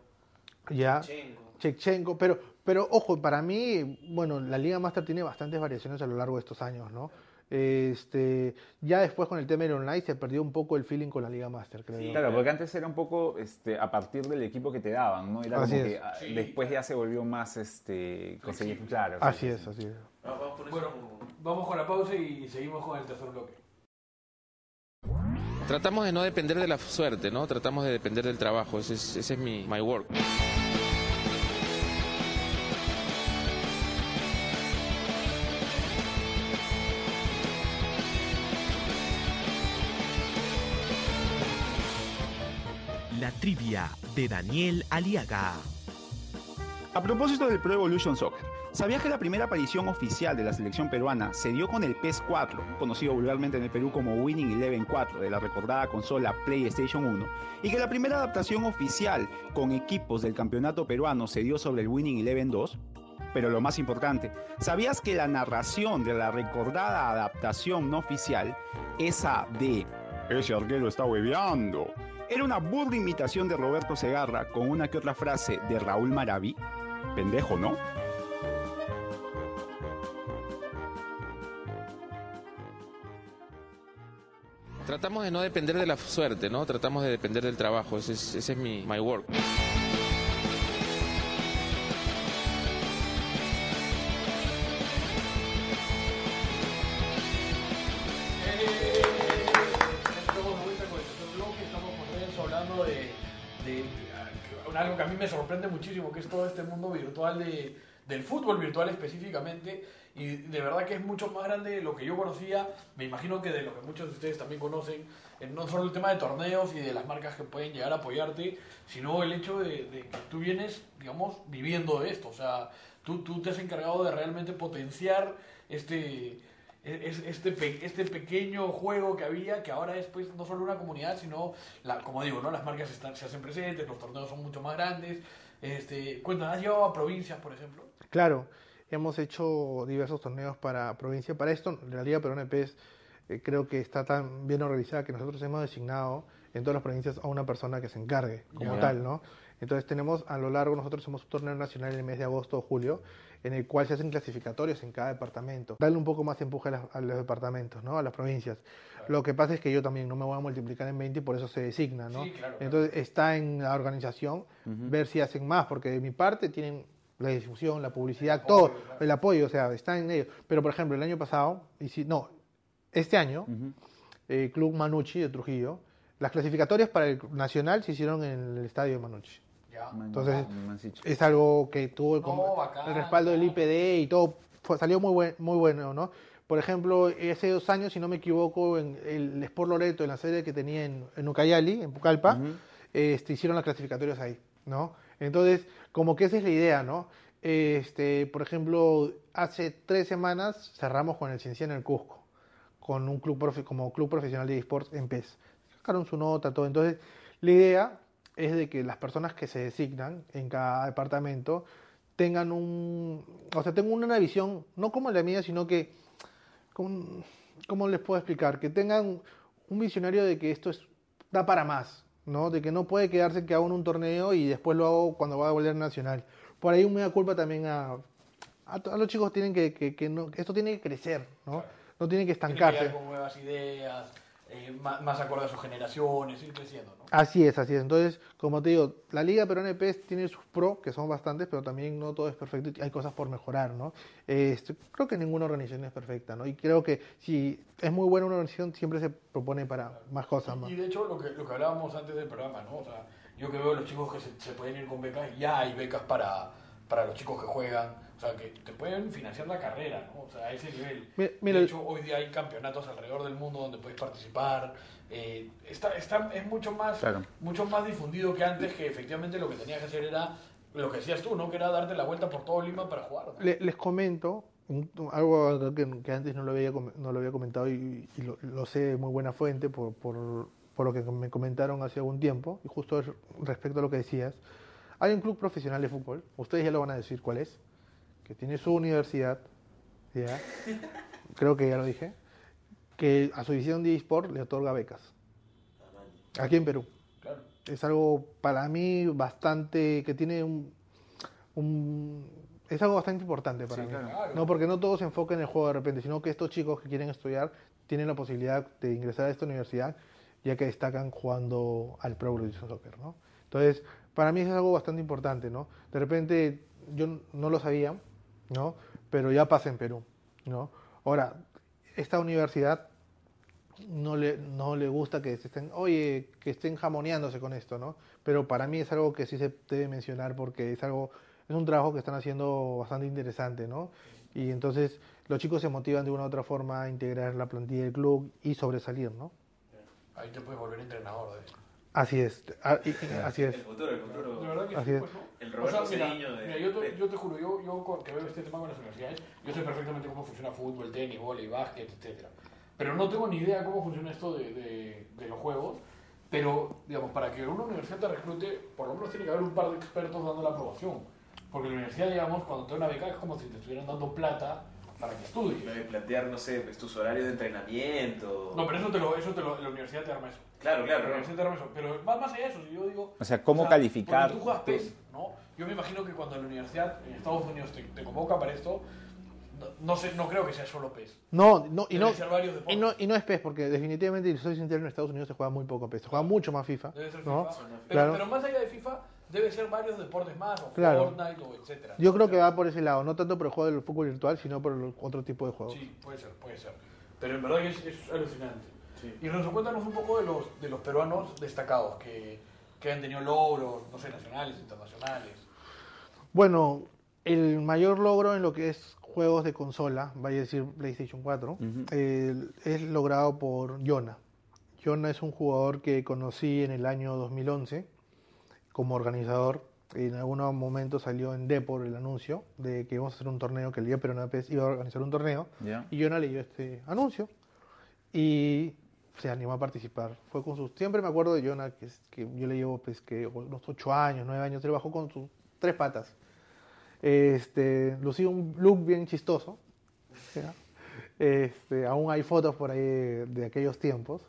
Speaker 4: Ya.
Speaker 2: Chenko.
Speaker 4: Chechenko, pero, pero ojo, para mí, bueno, la Liga Master tiene bastantes variaciones a lo largo de estos años, ¿no? Este, ya después con el tema del online se perdió un poco el feeling con la Liga Master, creo.
Speaker 2: Sí.
Speaker 4: yo.
Speaker 5: Claro, porque antes era un poco este, a partir del equipo que te daban, ¿no? Era
Speaker 4: Así
Speaker 5: como
Speaker 4: es.
Speaker 5: que ah,
Speaker 3: Sí.
Speaker 5: después ya se volvió más este, conseguir, claro. sí,
Speaker 4: Así
Speaker 5: sí,
Speaker 4: es,
Speaker 5: sí.
Speaker 4: así es.
Speaker 2: Vamos, eso.
Speaker 3: Bueno, vamos con la pausa y seguimos con el tercer bloque.
Speaker 1: Tratamos de no depender de la suerte, ¿no? Tratamos de depender del trabajo. Ese es, ese es mi my work.
Speaker 6: De Daniel Aliaga.
Speaker 8: A propósito del Pro Evolution Soccer, ¿sabías que la primera aparición oficial de la selección peruana se dio con el PES 4, conocido vulgarmente en el Perú como Winning Eleven 4 de la recordada consola PlayStation 1, y que la primera adaptación oficial con equipos del campeonato peruano se dio sobre el Winning Eleven 2? Pero lo más importante, ¿sabías que la narración de la recordada adaptación no oficial, esa de ese arquero está hueveando, era una burda imitación de Roberto Segarra con una que otra frase de Raúl Maraví? Pendejo, ¿no?
Speaker 1: Tratamos de no depender de la suerte, ¿no? Tratamos de depender del trabajo. Ese es, ese es mi my work.
Speaker 3: Algo que a mí me sorprende muchísimo, que es todo este mundo virtual de, del fútbol virtual específicamente, y de verdad que es mucho más grande de lo que yo conocía, me imagino que de lo que muchos de ustedes también conocen, no solo el tema de torneos y de las marcas que pueden llegar a apoyarte, sino el hecho de, de que tú vienes, digamos, viviendo de esto, o sea, tú, tú te has encargado de realmente potenciar este es, es este, pe- este pequeño juego que había, que ahora es pues no solo una comunidad, sino, la, como digo, ¿no? las marcas están, se hacen presentes, los torneos son mucho más grandes. Este, cuéntanos, ¿has llevado a provincias, por ejemplo?
Speaker 4: Claro, hemos hecho diversos torneos para provincia. Para esto, la Liga Peruana de PES eh, creo que está tan bien organizada que nosotros hemos designado en todas las provincias a una persona que se encargue como tal, ¿no? Entonces tenemos a lo largo, nosotros hacemos un torneo nacional en el mes de agosto o julio, en el cual se hacen clasificatorios en cada departamento. Darle un poco más de empuje a, las- a los departamentos, ¿no? A las provincias. Lo que pasa es que yo también no me voy a multiplicar en 20 y por eso se designa, ¿no?
Speaker 3: Sí, claro, claro.
Speaker 4: Entonces está en la organización ver si hacen más, porque de mi parte tienen la difusión, la publicidad, todo,
Speaker 3: claro.
Speaker 4: el apoyo, o sea, está en ello. Pero por ejemplo, el año pasado, y si, no, este año, eh, Club Manucci de Trujillo, las clasificatorias para el nacional se hicieron en el estadio de Manucci.
Speaker 3: Ya.
Speaker 4: Entonces, es algo que tuvo el,
Speaker 3: No, bacán,
Speaker 4: el respaldo del. IPD y todo, fue- salió muy, buen, muy bueno, ¿no? Por ejemplo, hace dos años, si no me equivoco, en el Sport Loreto, en la serie que tenía en, en Ucayali, en Pucallpa, este, hicieron las clasificatorias ahí, ¿no? Entonces, como que esa es la idea, ¿no? Este, por ejemplo, hace tres semanas cerramos con el Cienciano en el Cusco, con un club profe- como club profesional de esports en PES. Sacaron su nota, todo. Entonces, la idea es de que las personas que se designan en cada departamento tengan un, o sea, tengan una visión, no como la mía, sino que, ¿cómo les puedo explicar? Que tengan un visionario de que esto es, da para más, ¿no? De que no puede quedarse que hago en un torneo y después lo hago cuando va a volver nacional. Por ahí me da culpa también a, a, a los chicos tienen que, que, que no, esto tiene que crecer, ¿no? No tiene que
Speaker 3: Tiene que
Speaker 4: estancarse.
Speaker 3: con nuevas ideas, eh, más, más acorde a sus generaciones, ir creciendo, ¿no?
Speaker 4: Así es, así es. Entonces, como te digo, la Liga Peruana de PES tiene sus pros, que son bastantes, pero también no todo es perfecto y hay cosas por mejorar, ¿no? Este, creo que ninguna organización es perfecta, ¿no? Y creo que si es muy buena una organización, siempre se propone para más cosas, más.
Speaker 3: Y de hecho, lo que, lo que hablábamos antes del programa, ¿no? O sea, yo que veo los chicos que se, se pueden ir con becas, ya hay becas para, para los chicos que juegan, o sea, que te pueden financiar la carrera, ¿no? O sea, a ese nivel.
Speaker 4: Mi- mira,
Speaker 3: de hecho, hoy día hay campeonatos alrededor del mundo donde puedes participar. eh, está, está, es mucho más,
Speaker 5: Claro.
Speaker 3: mucho más difundido que antes, que efectivamente lo que tenías que hacer era lo que decías tú, ¿no? Que era darte la vuelta por todo Lima para jugar. ¿no?
Speaker 4: Le- les comento algo que, que antes no lo había, no lo había comentado y, y lo, lo sé de muy buena fuente por, por, por lo que me comentaron hace algún tiempo, y justo es respecto a lo que decías. Hay un club profesional de fútbol, ustedes ya lo van a decir cuál es, que tiene su universidad, ¿ya? creo que ya lo dije, que a su división de eSport le otorga becas. Aquí en Perú.
Speaker 3: Claro.
Speaker 4: Es algo para mí bastante, que tiene un, un- es algo bastante importante para mí.
Speaker 3: claro.
Speaker 4: No, porque no todo se enfoca en el juego de repente, sino que estos chicos que quieren estudiar tienen la posibilidad de ingresar a esta universidad ya que destacan jugando al Pro Evolution Soccer, ¿no? Entonces, para mí es algo bastante importante, ¿no? De repente yo no lo sabía, ¿no? Pero ya pasa en Perú, ¿no? Ahora, esta universidad no le, no le gusta que estén, oye, que estén jamoneándose con esto, ¿no? Pero para mí es algo que sí se debe mencionar porque es algo, es un trabajo que están haciendo bastante interesante, ¿no? Y entonces los chicos se motivan de una u otra forma a integrar la plantilla del club y sobresalir, ¿no?
Speaker 3: Ahí te puedes volver entrenador de
Speaker 4: Así es, ah, así es.
Speaker 2: El futuro, el futuro.
Speaker 3: De verdad que
Speaker 4: Así
Speaker 3: sí,
Speaker 4: es.
Speaker 3: pues, ¿no?
Speaker 2: El Roberto
Speaker 3: O sea, mira,
Speaker 2: Cediño de-
Speaker 3: mira, yo, te, yo te juro, yo, yo que veo este tema con las universidades, yo sé perfectamente cómo funciona fútbol, tenis, vóley, básquet, etcétera. Pero no tengo ni idea cómo funciona esto de, de, de los juegos. Pero, digamos, para que una universidad te reclute, por lo menos tiene que haber un par de expertos dando la aprobación. Porque la universidad, digamos, cuando te da una beca es como si te estuvieran dando plata para que estudies.
Speaker 2: Plantear, no sé, pues, tus horarios de entrenamiento.
Speaker 3: No, pero eso, te lo, eso te lo, la universidad te arma eso.
Speaker 2: Claro,
Speaker 3: La
Speaker 2: claro.
Speaker 3: eso. Pero va más allá de eso, si yo digo...
Speaker 5: O sea, ¿cómo calificar?
Speaker 3: Cuando tú juegas PES, ¿no? Yo me imagino que cuando la universidad en Estados Unidos te, te convoca para esto, no, no sé, no creo que sea solo PES.
Speaker 4: No, no, y
Speaker 3: Deben
Speaker 4: no,
Speaker 3: ser varios deportes.
Speaker 4: y no, y no es PES, porque definitivamente, soy sincero, en Estados Unidos se juega muy poco PES, se juega mucho más FIFA,
Speaker 3: Debe ser
Speaker 4: ¿no?
Speaker 3: FIFA. Pero,
Speaker 4: Claro.
Speaker 3: pero más allá de FIFA, debe ser varios deportes más, o
Speaker 4: Claro.
Speaker 3: Fortnite, o etcétera.
Speaker 4: Yo creo
Speaker 3: O
Speaker 4: que
Speaker 3: sea,
Speaker 4: va por ese lado, no tanto por el juego del fútbol virtual, sino por el otro tipo de juegos.
Speaker 3: Sí, puede ser, puede ser. Pero en verdad que es, es alucinante. Y Renzo, cuéntanos un poco de los, de los peruanos destacados que, que han tenido logros, no sé, nacionales, internacionales.
Speaker 4: Bueno, el mayor logro en lo que es juegos de consola, vaya a decir PlayStation 4, eh, es logrado por Yona. Yona es un jugador que conocí en el año 2011 como organizador En algún momento salió en Depor el anuncio de que íbamos a hacer un torneo, que el de PES iba a organizar un torneo.
Speaker 5: ¿Ya?
Speaker 4: Y Jonah leyó este anuncio y se animó a participar. Fue con sus. Siempre me acuerdo de Jonah, que, que yo le llevo pues, que unos 8 años, 9 años. Él bajó con sus tres patas. Este, lucía un look bien chistoso. ¿ya? Este, aún hay fotos por ahí de, aquellos tiempos.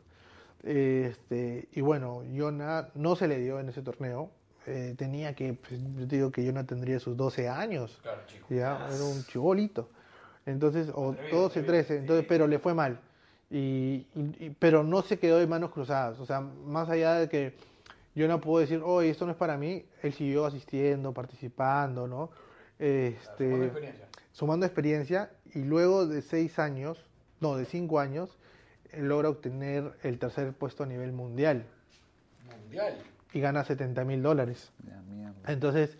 Speaker 4: Este, y bueno, Jonah no se le dio en ese torneo. Eh, tenía que, pues, yo digo que Jonah tendría sus 12 años.
Speaker 3: Claro, chico.
Speaker 4: Ya, era un chibolito. Entonces, o
Speaker 3: Atrevido,
Speaker 4: 12,
Speaker 3: atrevido,
Speaker 4: 13, entonces, pero le fue mal. Y, y- pero no se quedó de manos cruzadas. O sea, más allá de que yo no puedo decir, oye, esto no es para mí, él siguió asistiendo, participando, ¿no? Este,
Speaker 3: Sumando experiencia.
Speaker 4: sumando experiencia y luego de seis años, no, de cinco años, él logra obtener el tercer puesto a nivel mundial
Speaker 3: Mundial.
Speaker 4: y gana 70 mil dólares. Entonces,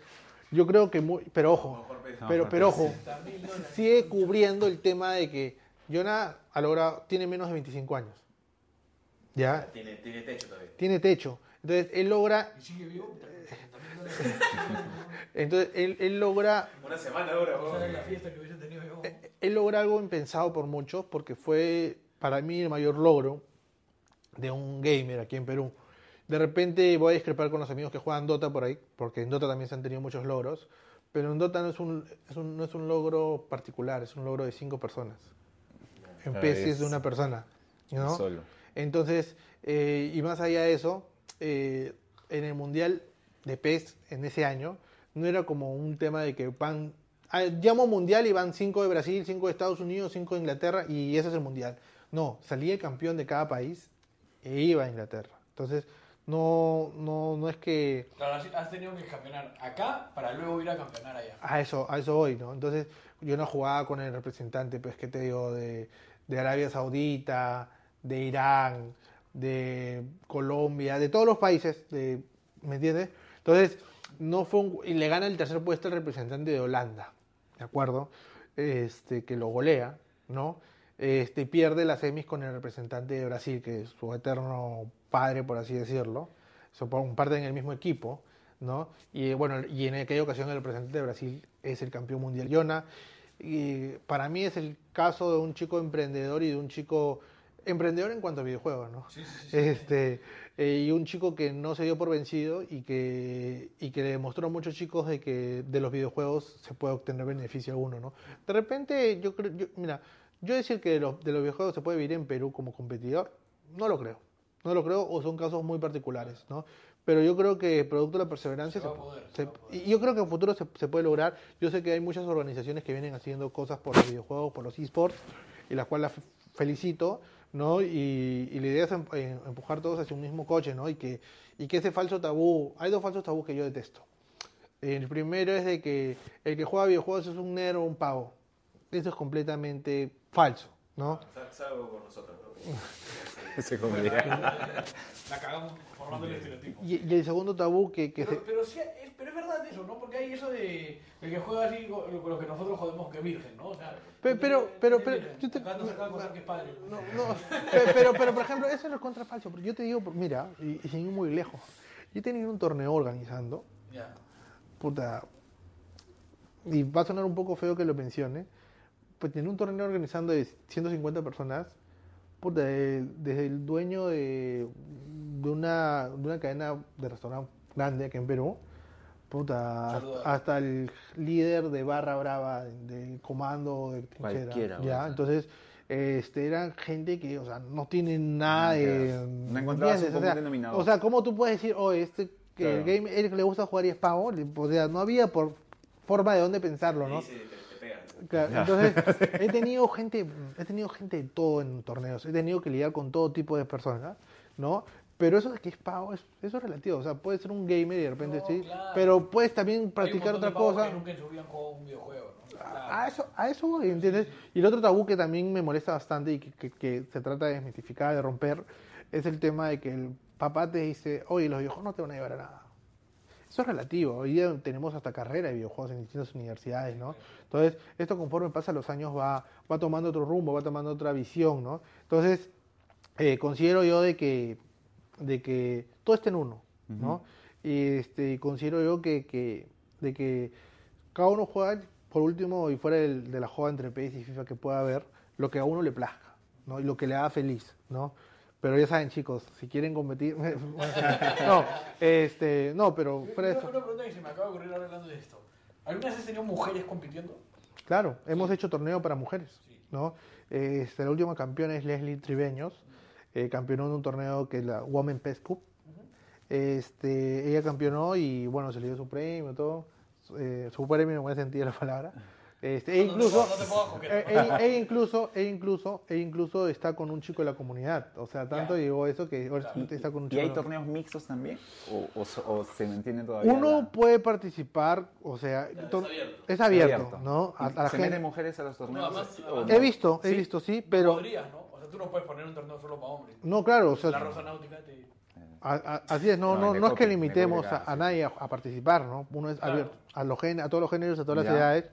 Speaker 4: yo creo que, muy, pero ojo, pero, pero ojo,
Speaker 3: 60.000 dólares.
Speaker 4: sigue cubriendo el tema de que Jonah ha logrado, tiene menos de 25 años. ¿Ya?
Speaker 2: Tiene, tiene techo todavía.
Speaker 4: Tiene techo. Entonces, él logra,
Speaker 3: Y sigue vivo. 60.000 dólares.
Speaker 4: entonces, él, él logra,
Speaker 2: Una semana weón.
Speaker 3: la fiesta que hubiese tenido yo.
Speaker 4: él logra algo impensado por muchos, porque fue para mí el mayor logro de un gamer aquí en Perú. De repente voy a discrepar con los amigos que juegan Dota por ahí, porque en Dota también se han tenido muchos logros, pero en Dota no es un, es un- no es un logro particular, es un logro de cinco personas. En
Speaker 5: Ah,
Speaker 4: PES sí es
Speaker 5: es-
Speaker 4: de una persona. ¿no?
Speaker 5: Solo.
Speaker 4: Entonces, eh, y más allá de eso, eh, en el Mundial de PES en ese año, no era como un tema de que van, ah, llamo Mundial y van cinco de Brasil, cinco de Estados Unidos, cinco de Inglaterra y ese es el Mundial. No, salía el campeón de cada país e iba a Inglaterra. Entonces, no, no, no es que
Speaker 3: Claro, has- tenido que campeonar acá para luego ir a campeonar allá.
Speaker 4: a eso, a eso voy, ¿no? Entonces, yo no jugaba con el representante, pues, ¿qué te digo? De, de Arabia Saudita, de Irán, de Colombia, de todos los países, ¿me entiendes? Entonces, no fue un, y le gana el tercer puesto el representante de Holanda, ¿de acuerdo? Este, que lo golea, ¿no? Este, pierde las semis con el representante de Brasil, que es su eterno padre, por así decirlo. Son parte en el mismo equipo, ¿no? Y bueno, y en aquella ocasión el representante de Brasil es el campeón mundial. Yona, y para mí es el caso de un chico emprendedor y de un chico emprendedor en cuanto a videojuegos, ¿no?
Speaker 3: Sí, sí, sí.
Speaker 4: Este, eh, y un chico que no se dio por vencido y que, y que le demostró a muchos chicos de que de los videojuegos se puede obtener beneficio alguno, ¿no? De repente, yo creo, yo- mira, yo decir que de los, de los videojuegos se puede vivir en Perú como competidor, no lo creo. No lo creo o son casos muy particulares, ¿no? Pero yo creo que producto de la perseverancia
Speaker 3: Se va
Speaker 4: se-
Speaker 3: a poder, se
Speaker 4: se- yo creo que en futuro se, puede lograr. Yo sé que hay muchas organizaciones que vienen haciendo cosas por los videojuegos, por los esports, y las cuales las fe- felicito, ¿no? Y, y la idea es em- em- empujar todos hacia un mismo coche, ¿no? Y que, y que ese falso tabú, hay dos falsos tabús que yo detesto. El primero es de que el que juega videojuegos es un negro o un pavo. Eso es completamente falso, ¿no?
Speaker 2: Sal- Salgo con nosotros, bro.
Speaker 5: Comedia.
Speaker 3: La cagamos formando el estereotipo.
Speaker 4: Y, y el segundo tabú que, que se-
Speaker 3: Pero, pero, sí, es, pero es verdad eso, ¿no? Porque hay eso de el que juega así con con lo que nosotros jodemos que es virgen, ¿no? O sea,
Speaker 4: Pe- pero- pero- pero,
Speaker 3: virgen.
Speaker 4: yo te-
Speaker 3: no se acaba de contar que es padre.
Speaker 4: No, no, pe- pero, pero, por ejemplo, eso no es contra falso. Porque yo te digo, mira, y, y sin ir muy lejos. Yo he tenido un torneo organizando,
Speaker 3: Ya.
Speaker 4: puta, y va a sonar un poco feo que lo mencione, pues tenía un torneo organizando de 150 personas, puta, de- desde el dueño de, de, una, de una cadena de restaurante grande aquí en Perú, puta,
Speaker 3: Saludos.
Speaker 4: hasta el líder de Barra Brava, del comando de trinchera.
Speaker 5: Cualquiera,
Speaker 4: ya, entonces, este, eran gente que, o sea, no tienen nada de...
Speaker 5: No encontrabas un
Speaker 4: o, sea,
Speaker 5: denominador.
Speaker 4: o sea, ¿cómo tú puedes decir, oh, este, que el game, el que le gusta jugar y es pavo? O sea, no había por forma de dónde pensarlo, ¿no?
Speaker 2: te, te pegan.
Speaker 4: Claro, entonces, he tenido gente, he tenido gente de todo en torneos, he tenido que lidiar con todo tipo de personas, ¿no? Pero eso de que es pago, es- eso es relativo, o sea, puede ser un gamer y de repente
Speaker 3: No,
Speaker 4: sí,
Speaker 3: claro.
Speaker 4: pero puedes también practicar otra cosa.
Speaker 3: Que nunca en su vida han jugado un videojuego, ¿no? Claro.
Speaker 4: A eso, a eso voy, ¿entiendes? Y el otro tabú que también me molesta bastante y que, que- que se trata de desmitificar, de romper, es el tema de que el papá te dice, oye, los videojuegos no te van a llevar a nada. Eso es relativo. Hoy día tenemos hasta carrera de videojuegos en distintas universidades, ¿no? Entonces, esto conforme pasan los años va, va tomando otro rumbo, va tomando otra visión, ¿no? Entonces, eh, considero yo de que, de que todo está en uno, ¿no? Y este, considero yo que, que, de que cada uno juega, por último, y fuera del- de la joda entre PES y FIFA que pueda haber, lo que a uno le plazca, ¿no? Y lo que le haga feliz, ¿no? Pero ya saben, chicos, si quieren competir... no, este, no, pero
Speaker 3: Una, pregunta que se me acaba de ocurrir hablando de esto. ¿Alguna vez has tenido mujeres compitiendo?
Speaker 4: Claro, hemos hecho torneo para mujeres, ¿no? Este, la última campeona es Leslie Tribeños, eh, campeonó en un torneo que es la Women PES Cup. Este, ella campeonó y bueno, se le dio su premio, todo. Eh, su premio en buen sentido de la palabra. Este, e incluso, eh, ella, ella incluso, ella incluso, ella incluso está con un chico de la comunidad. O sea, tanto
Speaker 3: Ya.
Speaker 4: llegó eso que ahora está con un
Speaker 5: ¿Y
Speaker 4: chico.
Speaker 5: hay
Speaker 4: de-
Speaker 5: torneos mixtos también? ¿O, o o se mantiene todavía?
Speaker 4: Uno
Speaker 5: la-
Speaker 4: puede participar, o sea, tor-
Speaker 2: abierto.
Speaker 4: es abierto,
Speaker 5: abierto?
Speaker 4: ¿no? A, a la
Speaker 5: ¿Se
Speaker 4: gente-
Speaker 5: meten mujeres a los torneos?
Speaker 3: No, además-.
Speaker 4: He visto, he
Speaker 5: Sí.
Speaker 4: visto, sí, pero
Speaker 3: Podrías, ¿no? O sea, tú no puedes poner un torneo solo para hombres.
Speaker 4: no, claro, o sea,
Speaker 3: La Rosa Náutica te...
Speaker 4: A- a- así es, no,
Speaker 5: No,
Speaker 4: no, no es que limitemos a, a nadie a, a participar, ¿no? Uno es
Speaker 3: Claro.
Speaker 4: abierto a, los gen- a todos los géneros, a todas las
Speaker 5: Ya.
Speaker 4: edades.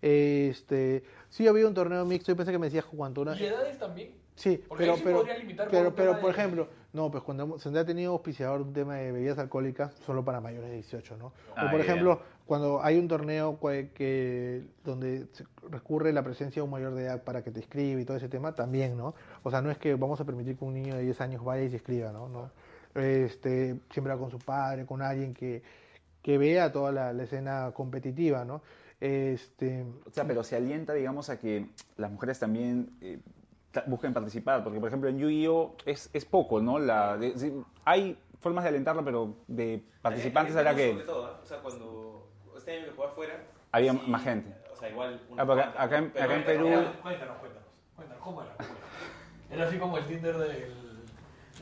Speaker 4: Este, sí había un torneo mixto, yo pensé que me decías cuánto una.
Speaker 3: ¿Y edades también?
Speaker 4: Sí,
Speaker 3: Porque
Speaker 4: pero,
Speaker 3: sí
Speaker 4: pero,
Speaker 3: podría limitar por
Speaker 4: pero, pero por
Speaker 3: de-
Speaker 4: ejemplo, no, pues cuando hemos- se ha tenido auspiciador un tema de bebidas alcohólicas solo para mayores de 18, ¿no?
Speaker 5: Ah,
Speaker 4: o por
Speaker 5: ya.
Speaker 4: ejemplo, cuando hay un torneo que donde se recurre la presencia de un mayor de edad para que te escriba y todo ese tema, también, ¿no? O sea, no es que vamos a permitir que un niño de 10 años vaya y se escriba, ¿no? no este, siempre va con su padre, con alguien que, que vea toda la, la escena competitiva, ¿no? Este,
Speaker 5: O sea, pero se alienta, digamos, a que las mujeres también eh, busquen participar. Porque, por ejemplo, en Yu-Gi-Oh! Es, es poco, ¿no? La, de- sí, hay formas de alentarlo, pero de participantes
Speaker 2: Eh,
Speaker 5: habrá
Speaker 2: Sobre
Speaker 5: que...
Speaker 2: todo, ¿eh? O sea, cuando este año que jugué afuera.
Speaker 5: Había más gente.
Speaker 2: O sea, igual. una
Speaker 5: Ah,
Speaker 2: cuanta,
Speaker 5: acá en-
Speaker 2: pero
Speaker 5: acá en
Speaker 2: era-
Speaker 5: Perú-
Speaker 2: era-
Speaker 3: Cuéntanos, cuéntanos. Cuéntanos, ¿cómo era? ¿Cómo era? Era así como el Tinder del,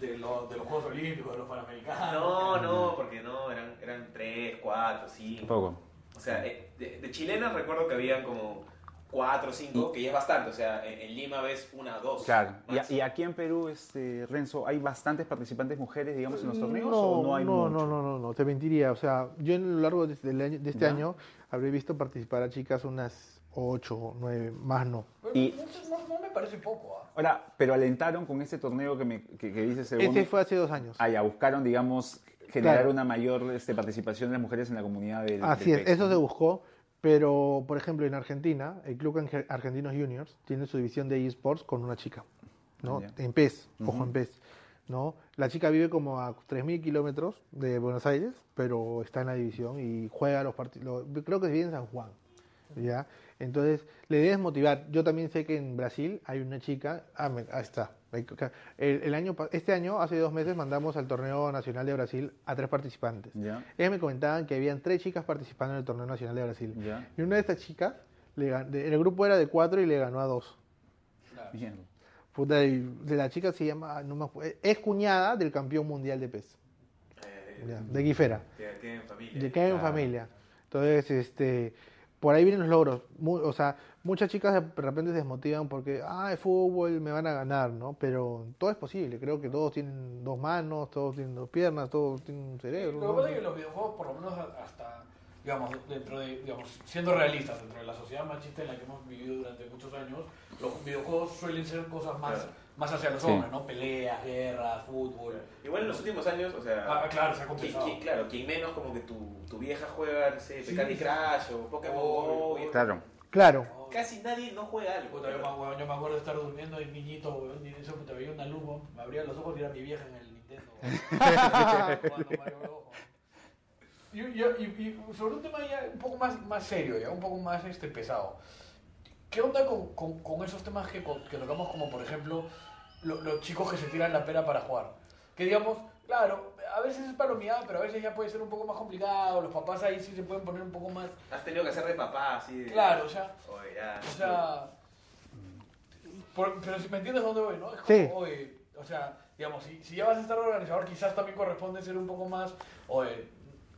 Speaker 3: de, lo- de los Juegos Olímpicos, de los Panamericanos.
Speaker 2: No, no, porque no, eran, eran tres, cuatro, cinco.
Speaker 5: Poco.
Speaker 2: O sea, eh, de, de chilenas recuerdo que habían como cuatro o cinco, que ya es bastante. O sea, en, en Lima ves una o dos.
Speaker 5: Claro. Y, aquí en Perú, este, Renzo, ¿hay bastantes participantes mujeres, digamos, en los torneos?
Speaker 4: no,
Speaker 5: ¿O no hay
Speaker 4: no,
Speaker 5: mucho?
Speaker 4: no, no, no, no, te mentiría. O sea, yo en lo largo de, año- de este año habré visto participar a chicas unas ocho o nueve, más no.
Speaker 5: Y-
Speaker 3: no, no- no me parece poco, ¿ah?
Speaker 5: Ahora, pero alentaron con este torneo que, me, que, que dice según...
Speaker 4: Ese fue hace dos años.
Speaker 5: Ah, ya, buscaron, digamos, generar
Speaker 4: Claro.
Speaker 5: una mayor este, participación de las mujeres en la comunidad del
Speaker 4: Así
Speaker 5: del
Speaker 4: es, eso se buscó, pero por ejemplo en Argentina, el Club Arge- Argentinos Juniors tiene su división de eSports con una chica, ¿no? En PES, ojo en PES, ¿no? La chica vive como a 3.000 kilómetros de Buenos Aires, pero está en la división y juega los partidos, creo que vive en San Juan, ¿ya? Entonces, le debes motivar. Yo también sé que en Brasil hay una chica, ah, me- ahí está. El, el año, este año, hace dos meses, mandamos al torneo nacional de Brasil a tres participantes.
Speaker 5: Ya,
Speaker 4: Ellas me comentaban que habían tres chicas participando en el torneo nacional de Brasil.
Speaker 5: ya.
Speaker 4: Y una de estas chicas, le de- el grupo era de cuatro y le ganó a dos.
Speaker 5: Bien.
Speaker 4: Puta, y de la chica se llama, no me acuerdo, es cuñada del campeón mundial de PES,
Speaker 2: Eh,
Speaker 4: de Guifera,
Speaker 2: tienen- tienen familia.
Speaker 4: de que hay en
Speaker 5: Claro.
Speaker 4: familia. Entonces, este, por ahí vienen los logros. Mu- o sea, muchas chicas de repente se desmotivan porque, ah, es fútbol, me van a ganar, ¿no? Pero todo es posible. Creo que todos tienen dos manos, todos tienen dos piernas, todos tienen un cerebro.
Speaker 3: Lo que
Speaker 4: ¿no?
Speaker 3: pasa es que los videojuegos, por lo menos hasta, digamos, dentro de, digamos, siendo realistas, dentro de la sociedad machista en la que hemos vivido durante muchos años, los videojuegos suelen ser cosas más,
Speaker 2: Claro.
Speaker 3: Más hacia los
Speaker 5: Sí.
Speaker 3: hombres, ¿no? Peleas, guerras, fútbol.
Speaker 2: Igual en los últimos años, o sea.
Speaker 3: Ah, claro, se ha compensado.
Speaker 2: qui- claro, quien menos como que tu, tu vieja juega, no sé,
Speaker 3: Sí,
Speaker 2: Candy
Speaker 3: sí.
Speaker 2: Crush o Pokémon y-
Speaker 5: Claro.
Speaker 4: Claro.
Speaker 2: Casi nadie no juega algo.
Speaker 3: Puta, yo, me, yo me acuerdo de estar durmiendo de niñito, weón, y eso puta, veía una luz, weón, me abría los ojos y era mi vieja en el Nintendo. weón, jugando Mario Bros. Y, y- y- y sobre un tema ya un poco más, más serio, ya un poco más este, pesado. ¿Qué onda con, con, con esos temas que, que tocamos como, por ejemplo, lo- los chicos que se tiran la pera para jugar? Que digamos, claro, a veces es palomeada, pero a veces ya puede ser un poco más complicado, los papás ahí sí se pueden poner un poco más...
Speaker 2: Has tenido que hacer de papá, así. de-
Speaker 3: Claro, o sea,
Speaker 2: Oye, ya.
Speaker 3: o sea, por- pero si me entiendes dónde voy, ¿no? Es como,
Speaker 4: Sí.
Speaker 3: oye, o sea, digamos, si, si ya vas a estar organizador, quizás también corresponde ser un poco más, oye,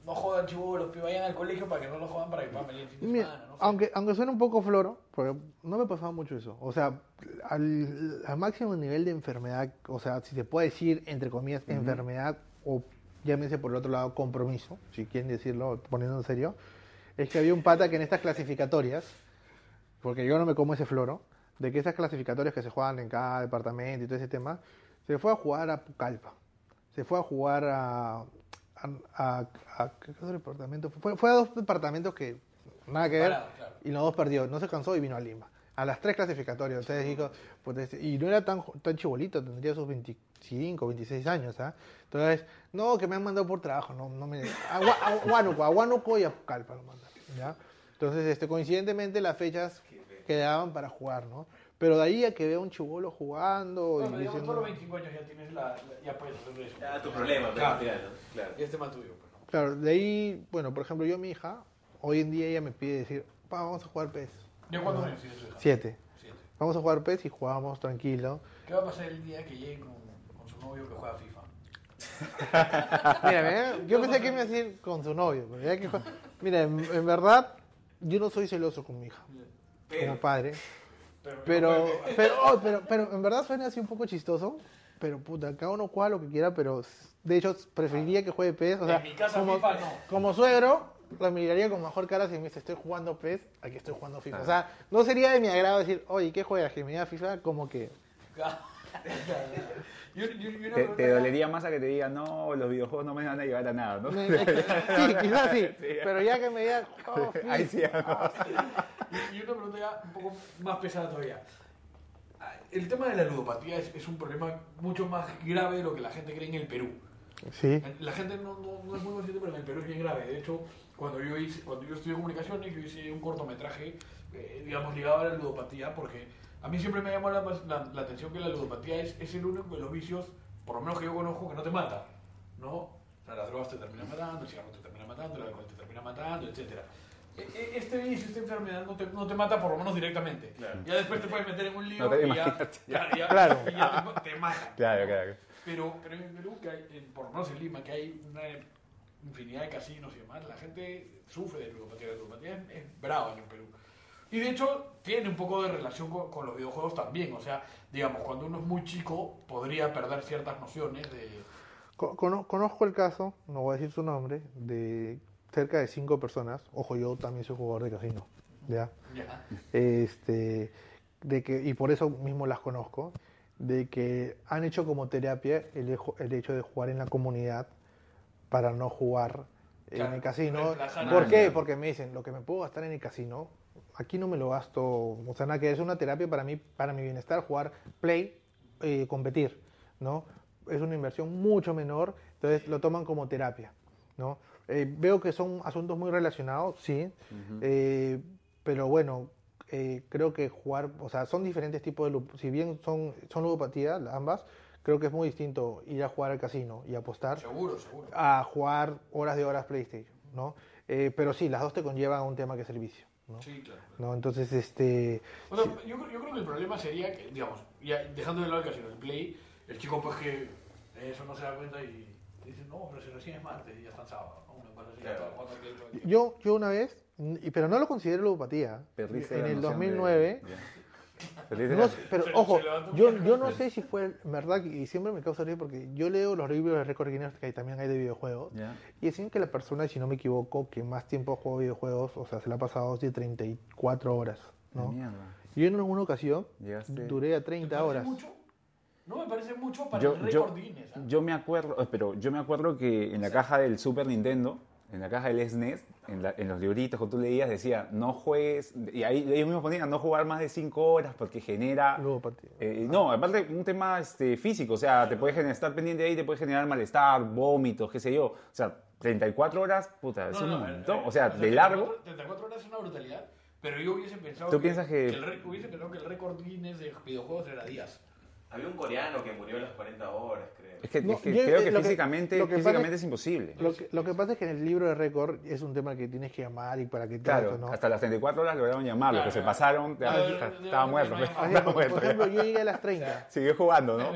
Speaker 3: no jodan que vayan al colegio para que no lo jodan para que puedan venir el fin de
Speaker 4: Mira,
Speaker 3: semana, ¿no?
Speaker 4: aunque, aunque suene un poco floro, porque no me pasaba mucho eso. O sea, al, al máximo nivel de enfermedad, o sea, si se puede decir, entre comillas, enfermedad, o llámese por el otro lado, compromiso, si quieren decirlo, poniendo en serio, es que había un pata que en estas clasificatorias, porque yo no me como ese floro, de que esas clasificatorias que se juegan en cada departamento y todo ese tema, se fue a jugar a Pucallpa, se fue a jugar a, a, a- ¿qué departamento? Fue, fue a dos departamentos que nada que ver
Speaker 3: Parado, claro.
Speaker 4: y los dos perdió. No se cansó y vino a Lima. A las tres clasificatorias. Entonces dijo, pues, este, y no era tan, tan chibolito, tendría sus 25, 26 años. ¿ah? Entonces, no, que me han mandado por trabajo. No, no me, a Huánuco, a Huánuco y a Pucallpa lo mandaron. ¿ya? Entonces, este, coincidentemente las fechas quedaban para jugar, ¿no? Pero de ahí a que vea un chibolo jugando
Speaker 3: No,
Speaker 4: y
Speaker 3: pero digamos,
Speaker 4: diciendo-
Speaker 3: todos los 25 años ya tienes la, la- ya puedes hacer eso.
Speaker 2: Ya, tu problema, pero
Speaker 3: Claro.
Speaker 2: ¿no? Claro.
Speaker 3: Y este más tuyo, pues, ¿no?
Speaker 4: Claro, de ahí, bueno, por ejemplo, yo mi hija, hoy en día ella me pide decir, "Pa, vamos a jugar PES.
Speaker 3: ¿Ya cuántos años tienes hija?
Speaker 4: Siete.
Speaker 3: Siete.
Speaker 4: Vamos a jugar PES y jugamos tranquilo.
Speaker 3: ¿Qué va a pasar el día que llegue con, con su novio que juega FIFA?
Speaker 4: Mira, ¿eh? yo pensé que me iba a decir con su novio. pero ya que Mira, en, en verdad, yo no soy celoso con mi hija, como padre. Pero, pero, oh, pero, pero en verdad suena así un poco chistoso. Pero puta, cada uno juega lo que quiera, pero de hecho preferiría que juegue PES. O sea,
Speaker 3: En mi casa
Speaker 4: como,
Speaker 3: FIFA no.
Speaker 4: como suegro, la miraría con mejor cara si me dice estoy jugando PES, aquí estoy jugando FIFA. O sea, no sería de mi agrado decir, oye, ¿qué juegas? Que me diga FIFA, como que.
Speaker 3: Y- y- y una
Speaker 5: Te, te dolería más a que te digan, no, los videojuegos no me van a llevar a nada, ¿no?
Speaker 4: Sí, quizás sí, pero ya que me diga, oh,
Speaker 5: Ahí sí,
Speaker 4: FIFA.
Speaker 3: Y, y un poco más pesada todavía. El tema de la ludopatía es, es un problema mucho más grave de lo que la gente cree en el Perú.
Speaker 4: Sí,
Speaker 3: La gente no, no, no es muy consciente, pero en el Perú es bien grave. De hecho, cuando yo, hice, cuando yo estudié comunicaciones, yo hice un cortometraje, eh, digamos, ligado a la ludopatía, porque a mí siempre me llamó la, la- la atención que la ludopatía es, es el único de los vicios, por lo menos que yo conozco, que no te mata. ¿no? O sea, las drogas te terminan matando, el cigarro te termina matando, el alcohol te termina matando, etc. Este vicio, esta enfermedad no te, no te mata por lo menos directamente.
Speaker 2: Claro.
Speaker 3: Ya después te puedes meter en un lío
Speaker 5: No te
Speaker 3: y ya, claro, ya-
Speaker 4: Claro.
Speaker 3: y ya te, te mata.
Speaker 5: Claro, claro.
Speaker 3: Pero, pero en Perú, que hay, en- por lo menos en Lima, que hay una infinidad de casinos y demás, la gente sufre de ludopatía. La ludopatía es, es brava en el Perú. Y de hecho, tiene un poco de relación con, con los videojuegos también. O sea, digamos, cuando uno es muy chico, podría perder ciertas nociones de.
Speaker 4: Co- cono- conozco el caso, no voy a decir su nombre, de cerca de cinco personas. Ojo, yo también soy jugador de casino, ¿ya?
Speaker 3: Ya.
Speaker 4: Este, de que, y por eso mismo las conozco, de que han hecho como terapia el, el hecho de jugar en la comunidad para no jugar en
Speaker 3: Claro,
Speaker 4: el casino. ¿Por qué? Porque me dicen, lo que me puedo gastar en el casino, aquí no me lo gasto, o sea, nada que es una terapia para mí, para mi bienestar, jugar play, eh, competir, ¿no? Es una inversión mucho menor, entonces lo toman como terapia, ¿no? Eh, veo que son asuntos muy relacionados, sí, eh, pero bueno, eh, creo que jugar, o sea, son diferentes tipos de, si bien son, son ludopatía ambas, creo que es muy distinto ir a jugar al casino y apostar
Speaker 3: Seguro, seguro.
Speaker 4: a jugar horas de horas PlayStation, ¿no? Pero sí, las dos te conllevan a un tema que es el vicio, ¿no?
Speaker 3: Sí, claro.
Speaker 4: ¿No? Entonces, este...
Speaker 3: O sea, yo, creo- yo creo que el problema sería que, digamos, ya dejando de lado el casino, el play, el chico pues que eso no se da cuenta y dice, no, pero si recién es martes y ya está sábado,
Speaker 2: Claro.
Speaker 4: Yo, yo una vez, y- pero no lo considero ludopatía,
Speaker 5: Perdiste
Speaker 4: en
Speaker 5: la
Speaker 4: el
Speaker 5: noción
Speaker 4: 2009...
Speaker 5: de- ya. Perdiste
Speaker 4: No
Speaker 5: la-
Speaker 4: sé, pero
Speaker 3: Se-
Speaker 4: ojo,
Speaker 3: se
Speaker 4: yo, yo no sé si fue en verdad y siempre me causa risa porque yo leo los libros de récord Guinness que hay- también hay de videojuegos
Speaker 5: Ya.
Speaker 4: y decían que la persona, si no me equivoco, que más tiempo juega videojuegos, o sea, se la ha pasado de 34 horas, ¿no?
Speaker 5: Mierda.
Speaker 4: Yo en alguna ocasión
Speaker 5: Llegaste-
Speaker 4: duré a
Speaker 3: ¿Te
Speaker 4: 30
Speaker 3: parece
Speaker 4: horas.
Speaker 3: mucho? No me parece mucho para
Speaker 5: Yo,
Speaker 3: el récord Guinness. ¿ah?
Speaker 5: yo me acuerdo, eh, pero yo me acuerdo que en la caja del Super Nintendo, en la caja del SNES, en, la- en los libritos que tú leías decía, no juegues, y ahí ellos mismos ponían, no jugar más de 5 horas porque genera...
Speaker 4: Ludopatía.
Speaker 5: Eh, no, aparte un tema este, físico, o sea, te puede generar, estar pendiente de ahí, te puede generar malestar, vómitos, qué sé yo. O sea, 34 horas, puta, es
Speaker 3: No,
Speaker 5: un
Speaker 3: no,
Speaker 5: montón.
Speaker 3: eh,
Speaker 5: O sea, de
Speaker 3: 34
Speaker 5: largo,
Speaker 3: 34 horas es una brutalidad, pero yo hubiese pensado
Speaker 5: ¿Tú piensas que-
Speaker 3: el, re- hubiese pensado que el récord Guinness de videojuegos era días.
Speaker 2: Había un coreano que murió a las 40 horas, creo.
Speaker 5: es que,
Speaker 4: No,
Speaker 5: es que
Speaker 4: yo,
Speaker 5: creo que
Speaker 4: lo que-
Speaker 5: físicamente,
Speaker 4: lo que pasa
Speaker 5: físicamente
Speaker 4: es-
Speaker 5: es imposible.
Speaker 4: Lo que, lo que pasa es que en el libro de récord es un tema que tienes que llamar y para que
Speaker 5: Claro,
Speaker 4: esto, ¿no?
Speaker 5: hasta las 34 horas lograron llamar, los que
Speaker 3: Claro,
Speaker 5: se
Speaker 3: claro.
Speaker 5: pasaron, ya,
Speaker 3: Claro,
Speaker 5: ya,
Speaker 3: claro,
Speaker 5: estaba
Speaker 3: claro,
Speaker 5: muerto.
Speaker 3: claro,
Speaker 5: pues,
Speaker 3: claro.
Speaker 4: Así,
Speaker 5: estaba
Speaker 4: por, ejemplo, yo llegué a las 30.
Speaker 5: Siguió jugando, ¿no?
Speaker 2: Tú,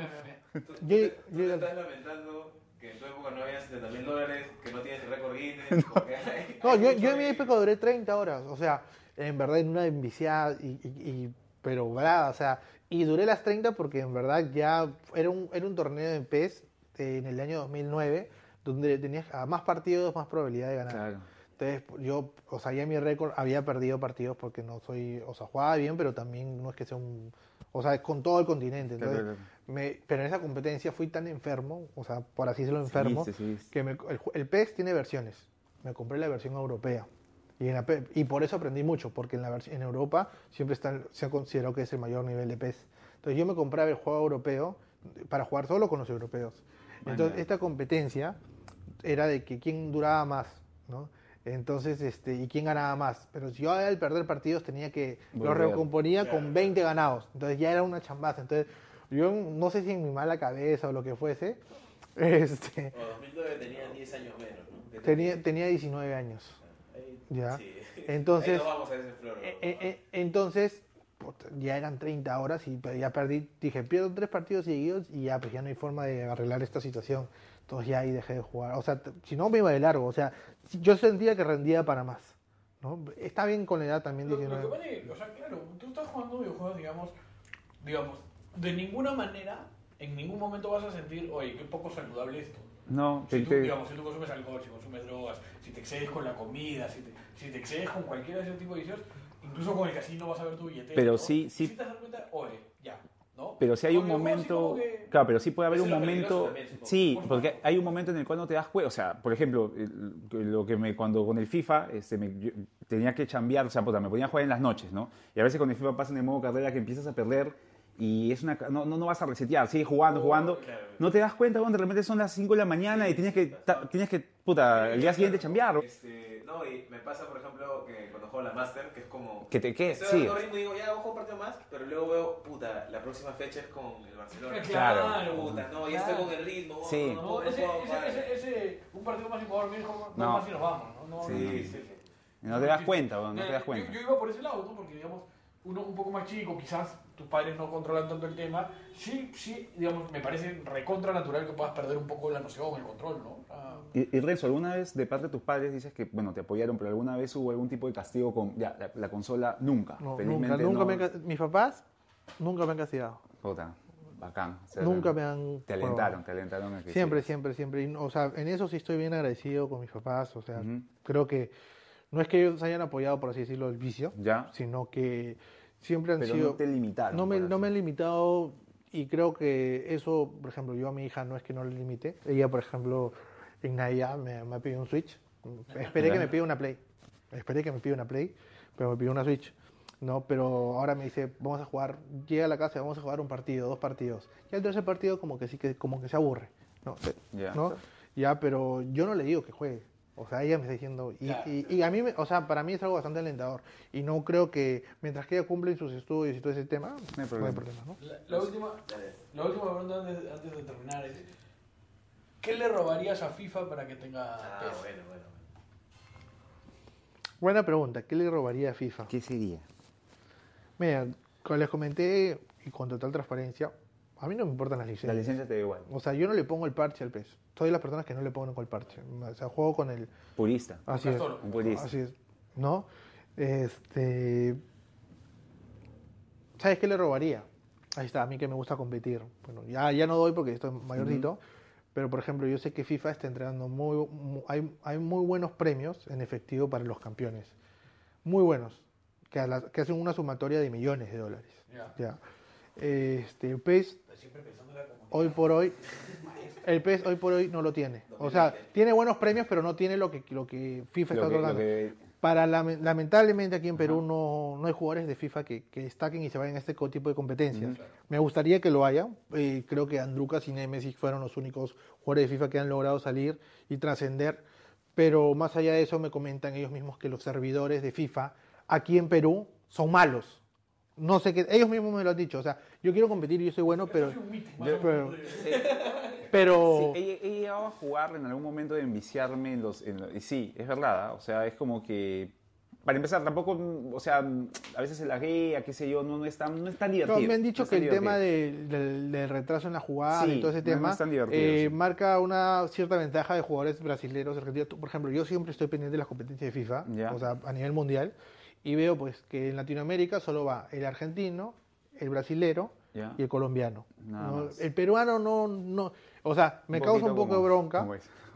Speaker 4: Yo-
Speaker 2: tú- tú
Speaker 4: yo-
Speaker 2: te estás lamentando que en tu época no había 70 mil dólares, que no tienes el récord Guinness. que hay-
Speaker 4: No,
Speaker 2: hay
Speaker 4: yo, yo en mi época duré 30 horas, o sea, en verdad en una enviciada, y, y- y- pero brava, o sea, y duré las 30 porque en verdad ya era un, era un torneo de PES eh, en el año 2009, donde tenías a más partidos, más probabilidad de ganar.
Speaker 5: Claro.
Speaker 4: Entonces, yo, o sea, ya mi récord había perdido partidos porque no soy, o sea, jugaba bien, pero también no es que sea un, o sea, es con todo el continente. Entonces,
Speaker 5: claro.
Speaker 4: me- pero en esa competencia fui tan enfermo, o sea, por así decirlo, enfermo,
Speaker 5: Sí, sí, sí.
Speaker 4: que me- el, el PES tiene versiones. Me compré la versión europea. Y, en la pe- y por eso aprendí mucho, porque en, la en Europa siempre está, el- se ha considerado que es el mayor nivel de PES. Entonces yo me compraba el juego europeo para jugar solo con los europeos. Entonces esta competencia era de que quién duraba más, ¿no? Entonces, este, y quién ganaba más. Pero si yo al perder partidos tenía que,
Speaker 5: Volver.
Speaker 4: recomponía con 20 ganados. Entonces ya era una chambaza. Entonces yo no sé si en mi mala cabeza o lo que fuese, este,
Speaker 2: O 2009 tenía 10 años menos, ¿no?
Speaker 4: tenía, tenía 19 años. Ya.
Speaker 2: sí.
Speaker 4: Entonces-
Speaker 2: no vamos a ese flor.
Speaker 4: Eh, eh, eh, entonces, puta, ya eran 30 horas y ya perdí. Dije, pierdo tres partidos seguidos y ya, pues ya no hay forma de arreglar esta situación. Entonces ya ahí dejé de jugar. O sea, si no me iba de largo. O sea, yo sentía que rendía para más. ¿no? Está bien con la edad también,
Speaker 3: Lo, lo que
Speaker 4: 19.
Speaker 3: pasa es que, o sea, claro, tú estás jugando videojuegos, digamos, digamos, de ninguna manera, en ningún momento vas a sentir, oye, qué poco saludable esto.
Speaker 5: No,
Speaker 3: Si tú,
Speaker 5: te-
Speaker 3: digamos, si tú consumes alcohol, si consumes drogas, si te excedes con la comida, si te, si te excedes con cualquiera de ese tipo de vicios, incluso con el casino vas a ver tu billetera.
Speaker 5: Pero
Speaker 3: ¿no?
Speaker 5: sí- sí-
Speaker 3: te das cuenta, oye, ya, ¿no?
Speaker 5: Pero si hay un
Speaker 3: sí
Speaker 5: momento,
Speaker 3: que-
Speaker 5: claro, pero sí puede haber un momento, sí,
Speaker 3: Por
Speaker 5: porque hay un momento en el cual no te das cuenta, o sea, por ejemplo, lo que me cuando con el FIFA este, me- yo tenía que chambear, o sea, puta, me ponía a jugar en las noches, ¿no? Y a veces con el FIFA pasa en el modo carrera que empiezas a perder y es una no, no, no vas a resetear, sigues jugando,
Speaker 2: Oh,
Speaker 5: jugando,
Speaker 2: claro.
Speaker 5: no te das cuenta cuando de repente son las 5 de la mañana y tienes que ta- tienes que puta, el día siguiente chambear.
Speaker 2: Este, no, y me pasa, por ejemplo, que cuando juego la Master, que es como...
Speaker 5: Que te quedes, sí.
Speaker 2: ritmo y digo, ya, un partido más, pero luego veo, puta, la próxima fecha es con el Barcelona.
Speaker 3: Claro.
Speaker 2: Puta, no, ya estoy con el ritmo,
Speaker 5: Sí.
Speaker 2: no, no,
Speaker 3: ese, ese, ese, ese- un partido más y jugador bien, no,
Speaker 5: No.
Speaker 3: más y nos vamos, ¿no? no
Speaker 5: Sí.
Speaker 3: no, no,
Speaker 2: Sí,
Speaker 3: no.
Speaker 2: sí, sí.
Speaker 5: No te das cuenta, no
Speaker 3: Eh,
Speaker 5: te das
Speaker 3: yo-
Speaker 5: cuenta.
Speaker 3: Yo, iba por ese lado, ¿no? Porque, digamos, uno un poco más chico, quizás tus padres no controlan tanto el tema. Sí, sí, digamos, me parece recontra natural que puedas perder un poco la noción, el control, ¿no? Ah,
Speaker 5: Y, y Renzo, ¿alguna vez de parte de tus padres dices que, bueno, te apoyaron, pero alguna vez hubo algún tipo de castigo con, ya, la, la consola? Nunca.
Speaker 4: No, nunca,
Speaker 5: Felizmente
Speaker 4: nunca
Speaker 5: no.
Speaker 4: me han Mis papás nunca me han castigado.
Speaker 5: Puta, bacán. O sea,
Speaker 4: nunca me han.
Speaker 5: Te alentaron, te alentaron. a que
Speaker 4: Siempre,
Speaker 5: sí.
Speaker 4: siempre, siempre. Y, O sea, en eso sí estoy bien agradecido con mis papás. O sea,
Speaker 5: Ujú.
Speaker 4: creo que no es que ellos hayan apoyado, por así decirlo, el vicio,
Speaker 5: Ya,
Speaker 4: sino que siempre han
Speaker 5: pero
Speaker 4: sido.
Speaker 5: no te limitaron.
Speaker 4: no me, no me han limitado y creo que eso, por ejemplo, yo a mi hija no es que no le limite. Ella, por ejemplo, en Navidad me, me ha pedido un Switch. Esperé que me pida una Play. Esperé que me pida una Play, pero me pidió una Switch. No, pero ahora me dice, vamos a jugar, llega a la casa vamos a jugar un partido, dos partidos. Y el tercer partido como que sí que como que se aburre. ¿no?
Speaker 5: Ya.
Speaker 4: ¿no? Ya, pero yo no le digo que juegue. O sea, ella me está diciendo, y,
Speaker 3: Claro.
Speaker 4: y- y a mí, me- o sea, para mí es algo bastante alentador. Y no creo que, mientras que ella cumple sus estudios y todo ese tema, no hay
Speaker 5: problema.
Speaker 4: problema, ¿no?
Speaker 3: La, la última, la última pregunta antes, antes de terminar es: ¿qué le robarías a FIFA para que tenga
Speaker 2: Ah, bueno, bueno.
Speaker 4: Buena pregunta, ¿qué le robaría a FIFA?
Speaker 5: ¿Qué sería?
Speaker 4: Mira, como les comenté, y con total transparencia, a mí no me importan las
Speaker 5: La
Speaker 4: licencias.
Speaker 5: licencia te da igual.
Speaker 4: O sea, yo no le pongo el parche al PES. Soy de las personas que no le ponen con el parche. O sea, juego con el...
Speaker 5: Purista.
Speaker 4: Así es.
Speaker 5: Un purista.
Speaker 4: Así es. ¿No? Este... ¿Sabes qué le robaría? Ahí está, a mí que me gusta competir. Bueno, ya, ya no doy porque estoy mayorcito. Pero, por ejemplo, yo sé que FIFA está entregando muy... mu- hay, hay muy buenos premios en efectivo para los campeones. Muy buenos. Que, a la- que hacen una sumatoria de millones de dólares.
Speaker 3: Ya.
Speaker 4: Ya. Este, el PES hoy por hoy el PES hoy por hoy no lo tiene. O sea, tiene buenos premios, pero no tiene lo que lo que FIFA está otorgando.
Speaker 5: que-
Speaker 4: Para lame- lamentablemente aquí en Perú no, no hay jugadores de FIFA que, que destaquen y se vayan a este tipo de competencias. Me gustaría que lo haya. Eh, creo que Andrucas y Nemesis fueron los únicos jugadores de FIFA que han logrado salir y trascender. Pero más allá de eso me comentan ellos mismos que los servidores de FIFA aquí en Perú son malos. No sé qué, ellos mismos me lo han dicho. O sea, yo quiero competir y yo soy bueno, pero, pero, pero
Speaker 5: Sí, he, he llegado a jugar en algún momento de enviciarme en los... en lo- y sí, es verdad, ¿ah? o sea, es como que... Para empezar, tampoco, o sea, a veces se laguea, qué sé yo, no, no, es, tan, no es tan divertido.
Speaker 4: me han dicho
Speaker 5: no
Speaker 4: que el tema del, del retraso en la jugada
Speaker 5: Sí,
Speaker 4: y todo ese
Speaker 5: no- no
Speaker 4: tema
Speaker 5: es tan
Speaker 4: eh,
Speaker 5: sí.
Speaker 4: marca una cierta ventaja de jugadores brasileños. argentinos. Por ejemplo, yo siempre estoy pendiente de las competencias de FIFA,
Speaker 5: Ya.
Speaker 4: o sea, a nivel mundial, y veo pues que en Latinoamérica solo va el argentino, el brasilero y el colombiano. El peruano no, no, o sea, me
Speaker 5: Un
Speaker 4: causa un poco de bronca,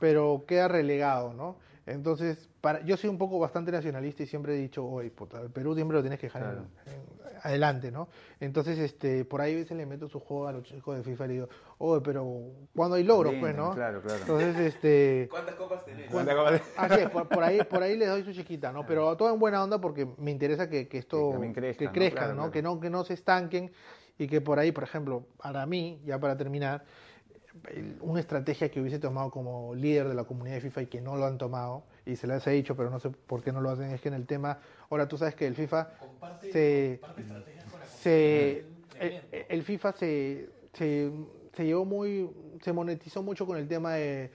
Speaker 4: pero queda relegado, ¿no? Entonces, para, yo soy un poco bastante nacionalista y siempre he dicho, oye, puta, el Perú siempre lo tienes que dejar
Speaker 5: Claro.
Speaker 4: en- adelante, ¿no? Entonces, este, por ahí a veces le meto su juego a los chicos de FIFA y le digo, oye, pero cuando hay logros, pues, ¿no?
Speaker 5: Claro, claro.
Speaker 4: Entonces, este...
Speaker 2: ¿Cuántas copas tenés?
Speaker 5: ¿Cuánta copa de-
Speaker 4: Así es, por, por ahí, por ahí les doy su chiquita, ¿no? Pero todo en buena onda porque me interesa que, que esto
Speaker 5: Que también crezca,
Speaker 4: que
Speaker 5: ¿no?
Speaker 4: crezcan,
Speaker 5: Claro,
Speaker 4: ¿no?
Speaker 5: claro.
Speaker 4: Que no que no se estanquen y que por ahí, por ejemplo, para mí, ya para terminar, una estrategia que hubiese tomado como líder de la comunidad de FIFA y que no lo han tomado y se les he dicho, pero no sé por qué no lo hacen, es que en el tema, ahora tú sabes que el FIFA
Speaker 3: Comparte,
Speaker 4: se
Speaker 3: comparte estrategias con la
Speaker 4: se el,
Speaker 3: Tremendo.
Speaker 4: el FIFA se, se, se llevó muy se monetizó mucho con el tema de,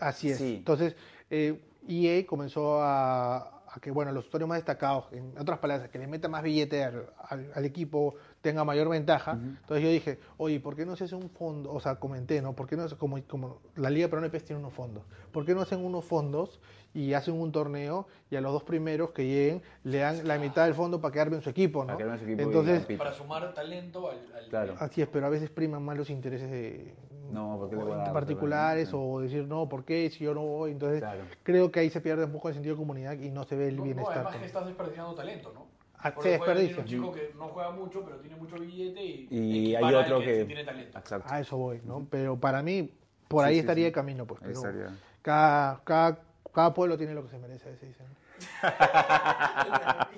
Speaker 4: así es
Speaker 5: Sí.
Speaker 4: entonces eh, EA comenzó a, a que bueno los usuarios más destacados en otras palabras que le meta más billete al, al- al equipo tenga mayor ventaja entonces yo dije oye ¿por qué no se hace un fondo? o sea comenté ¿no? ¿por qué no se- como, como la Liga Peruana de PES tiene unos fondos ¿por qué no hacen unos fondos y hacen un torneo y a los dos primeros que lleguen le dan la mitad del fondo para que armen su equipo ¿no?
Speaker 5: Para que armen su equipo
Speaker 4: entonces.
Speaker 3: Para sumar talento al, al
Speaker 5: Claro.
Speaker 4: Así es, pero a veces priman más los intereses de,
Speaker 5: No,
Speaker 4: particulares o decir, no, ¿por qué? Si yo no voy. Entonces,
Speaker 5: Claro.
Speaker 4: creo que ahí se pierde un poco el sentido de comunidad y no se ve el
Speaker 3: No, no,
Speaker 4: bienestar.
Speaker 3: además que estás desperdiciando talento, ¿no?
Speaker 4: Desperdicia.
Speaker 3: un chico que no juega mucho, pero tiene mucho billete y,
Speaker 5: Y hay otro
Speaker 3: que,
Speaker 5: que...
Speaker 3: tiene talento.
Speaker 5: Exacto.
Speaker 4: A eso voy, ¿no? Pero para mí, por
Speaker 5: Sí,
Speaker 4: ahí
Speaker 5: sí,
Speaker 4: estaría
Speaker 5: sí.
Speaker 4: el camino, pues. Pero. Cada, cada, cada pueblo tiene lo que se merece, a dicen.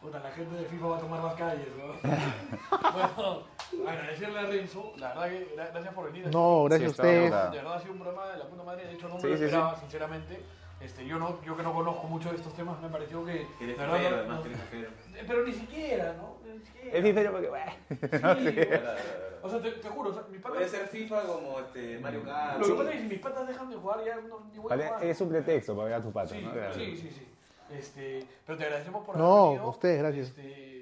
Speaker 3: Puta, la gente de FIFA va a tomar las calles, ¿no? bueno, agradecerle a Renzo, la verdad que gra- gracias por venir.
Speaker 4: No, gracias
Speaker 5: Sí,
Speaker 4: a ustedes.
Speaker 3: De verdad ha sido un programa de la puta madre, de hecho no me
Speaker 5: Sí,
Speaker 3: lo
Speaker 5: sí, sí.
Speaker 3: esperaba, sinceramente. Este, yo, no, yo que no conozco mucho de estos temas, me pareció que...
Speaker 2: Que eres
Speaker 3: de verdad,
Speaker 2: fifero,
Speaker 3: no-
Speaker 2: además,
Speaker 3: no-
Speaker 2: que eres fifero.
Speaker 3: Eh, Pero ni siquiera, ¿no? Ni siquiera.
Speaker 5: Es fifero porque... bueno.
Speaker 3: Sí, o sea, te, te juro, o sea, mis
Speaker 2: Puede
Speaker 3: patas...
Speaker 2: ser FIFA como este Mario Kart.
Speaker 3: Lo que pasa es que si mis patas dejan de jugar, ya no, ni voy a jugar.
Speaker 5: es un pretexto para ver a tu pata,
Speaker 3: Sí,
Speaker 5: ¿no?
Speaker 3: sí, sí, sí. Este, pero te agradecemos por
Speaker 4: No,
Speaker 3: haber venido.
Speaker 4: a ustedes, gracias.
Speaker 3: Este,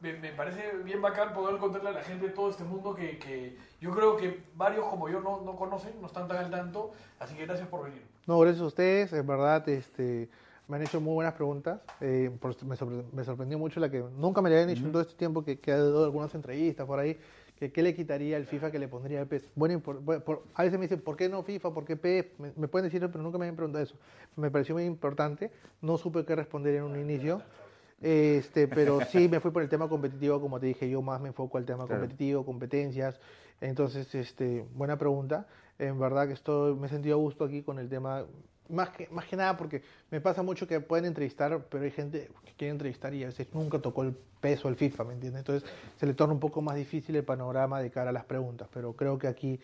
Speaker 3: me, me parece bien bacán poder contarle a la gente todo este mundo que, que yo creo que varios como yo no, no conocen, no están tan al tanto, así que gracias por venir.
Speaker 4: No, gracias a ustedes, en verdad, este, me han hecho muy buenas preguntas. Eh, por- me, sorpre- me sorprendió mucho la que nunca me le habían hecho en todo este tiempo que, que ha dado algunas entrevistas por ahí, que qué le quitaría el FIFA que le pondría el PES. Bueno, por- por- a veces me dicen, ¿por qué no FIFA? ¿Por qué PES? Me, me pueden decir, pero nunca me habían preguntado eso. Me pareció muy importante, no supe qué responder en un inicio. Este, pero sí me fui por el tema competitivo, como te dije, yo más me enfoco al tema
Speaker 5: Claro.
Speaker 4: competitivo, competencias. Entonces, este, buena pregunta. En verdad que estoy, me he sentido a gusto aquí con el tema, más que, más que nada porque me pasa mucho que pueden entrevistar, pero hay gente que quiere entrevistar y a veces nunca tocó el peso al FIFA, ¿me entiendes? Entonces se le torna un poco más difícil el panorama de cara a las preguntas, pero creo que aquí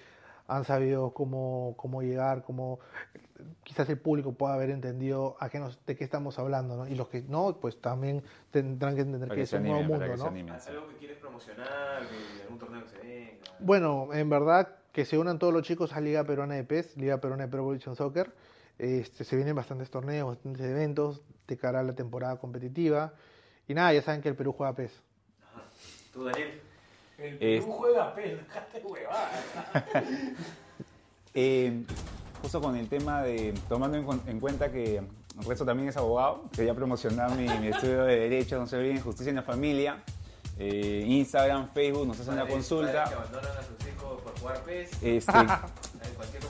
Speaker 4: han sabido cómo, cómo llegar, cómo quizás el público pueda haber entendido a qué nos- de qué estamos hablando, ¿no? Y los que no, pues también tendrán que entender
Speaker 5: Para
Speaker 4: que
Speaker 5: que
Speaker 4: es un nuevo mundo,
Speaker 5: que
Speaker 4: ¿no?
Speaker 5: se animen. sí.
Speaker 2: Algo que quieres promocionar, que algún torneo que se venga.
Speaker 4: Bueno, en verdad que se unan todos los chicos a Liga Peruana de PES, Liga Peruana de Pro Evolution Soccer. Este, se vienen bastantes torneos, bastantes eventos de cara a la temporada competitiva. Y nada, ya saben que el Perú juega PES.
Speaker 2: Ajá. Tú, Daniel.
Speaker 3: El Perú juega PES, dejate huevada.
Speaker 5: Eh, justo con el tema de, tomando en, cu- en cuenta que Rezo también es abogado, quería promocionar mi, mi estudio de Derecho, no se olviden, Justicia en la Familia. Eh, Instagram, Facebook, nos hacen la consulta.
Speaker 2: que abandonan a sus hijos por jugar PES.
Speaker 5: Este,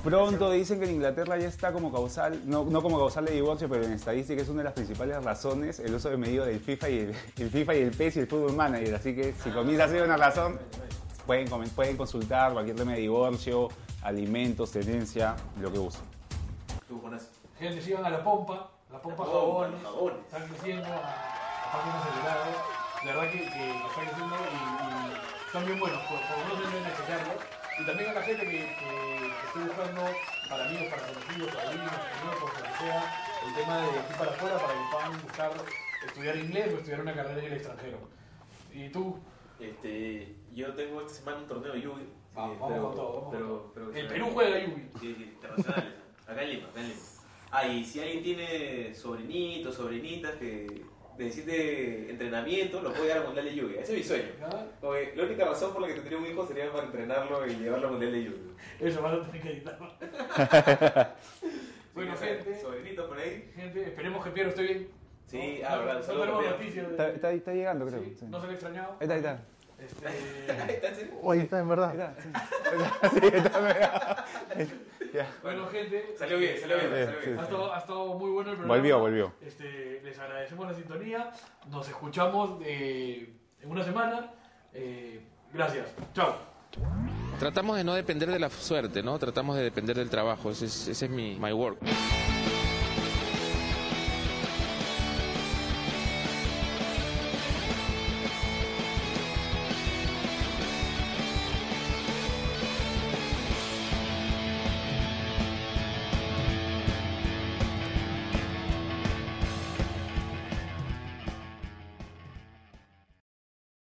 Speaker 5: pronto dicen que en Inglaterra ya está como causal, no, no como causal de divorcio, pero en estadística es una de las principales razones el uso de medido del FIFA y el, el FIFA y el PES y el Football Manager. Así que si comienza a ser una razón, pueden, pueden consultar cualquier tema de divorcio, alimentos, tenencia, lo que gusten.
Speaker 2: Tú, Jonás.
Speaker 3: Gente, sigan a la pompa, la pompa jabones, están creciendo a, a pasos acelerados. La verdad que, que lo están creciendo y, y son bien buenos, por, por lo menos deben de checarlo. Y también a la gente que, que, que esté buscando para amigos, para conocidos, para amigos, lo que sea, el tema de ir para afuera para que puedan buscar estudiar inglés o estudiar una carrera en el extranjero. Y tú,
Speaker 2: Este, yo tengo esta semana un torneo de Yugi.
Speaker 3: Vamos,
Speaker 2: eh,
Speaker 3: vamos
Speaker 2: pero-
Speaker 3: con todo, vamos
Speaker 2: pero- pero-.
Speaker 3: El Perú juega Yugi.
Speaker 2: Sí, sí, internacionales. acá en Lima, acá en Lima. Ah, y si alguien tiene sobrinitos, sobrinitas que necesite entrenamiento, lo puede llevar al Mundial de Yugi. Ese es mi sueño.
Speaker 3: ¿Ah?
Speaker 2: Porque la única razón por la que tendría un hijo sería para entrenarlo y llevarlo al Mundial de Yugi.
Speaker 3: Eso vas a tener que editarlo. bueno,
Speaker 2: Sí,
Speaker 3: gente,
Speaker 2: Sobrinitos por ahí.
Speaker 3: gente, esperemos que Piero esté bien.
Speaker 2: Sí, ah, verdad,
Speaker 3: no tenemos noticias. de-
Speaker 5: Está, está- está llegando, creo.
Speaker 3: Sí,
Speaker 5: sí.
Speaker 3: No se le extrañado.
Speaker 5: Ahí está, ahí está.
Speaker 3: Este,
Speaker 2: ¿Está en serio?
Speaker 4: Oye, está en verdad.
Speaker 5: Ahí está, sí. Sí, está. Ya.
Speaker 3: Bueno, gente.
Speaker 2: Salió bien, salió bien, salió
Speaker 5: sí,
Speaker 2: bien.
Speaker 3: Ha estado, ha estado muy bueno el programa.
Speaker 5: Volvió, volvió.
Speaker 3: Este, les agradecemos la sintonía. Nos escuchamos eh, en una semana. Eh, gracias. Chao.
Speaker 1: Tratamos de no depender de la suerte, ¿no? Tratamos de depender del trabajo. Ese es, ese es mi my work.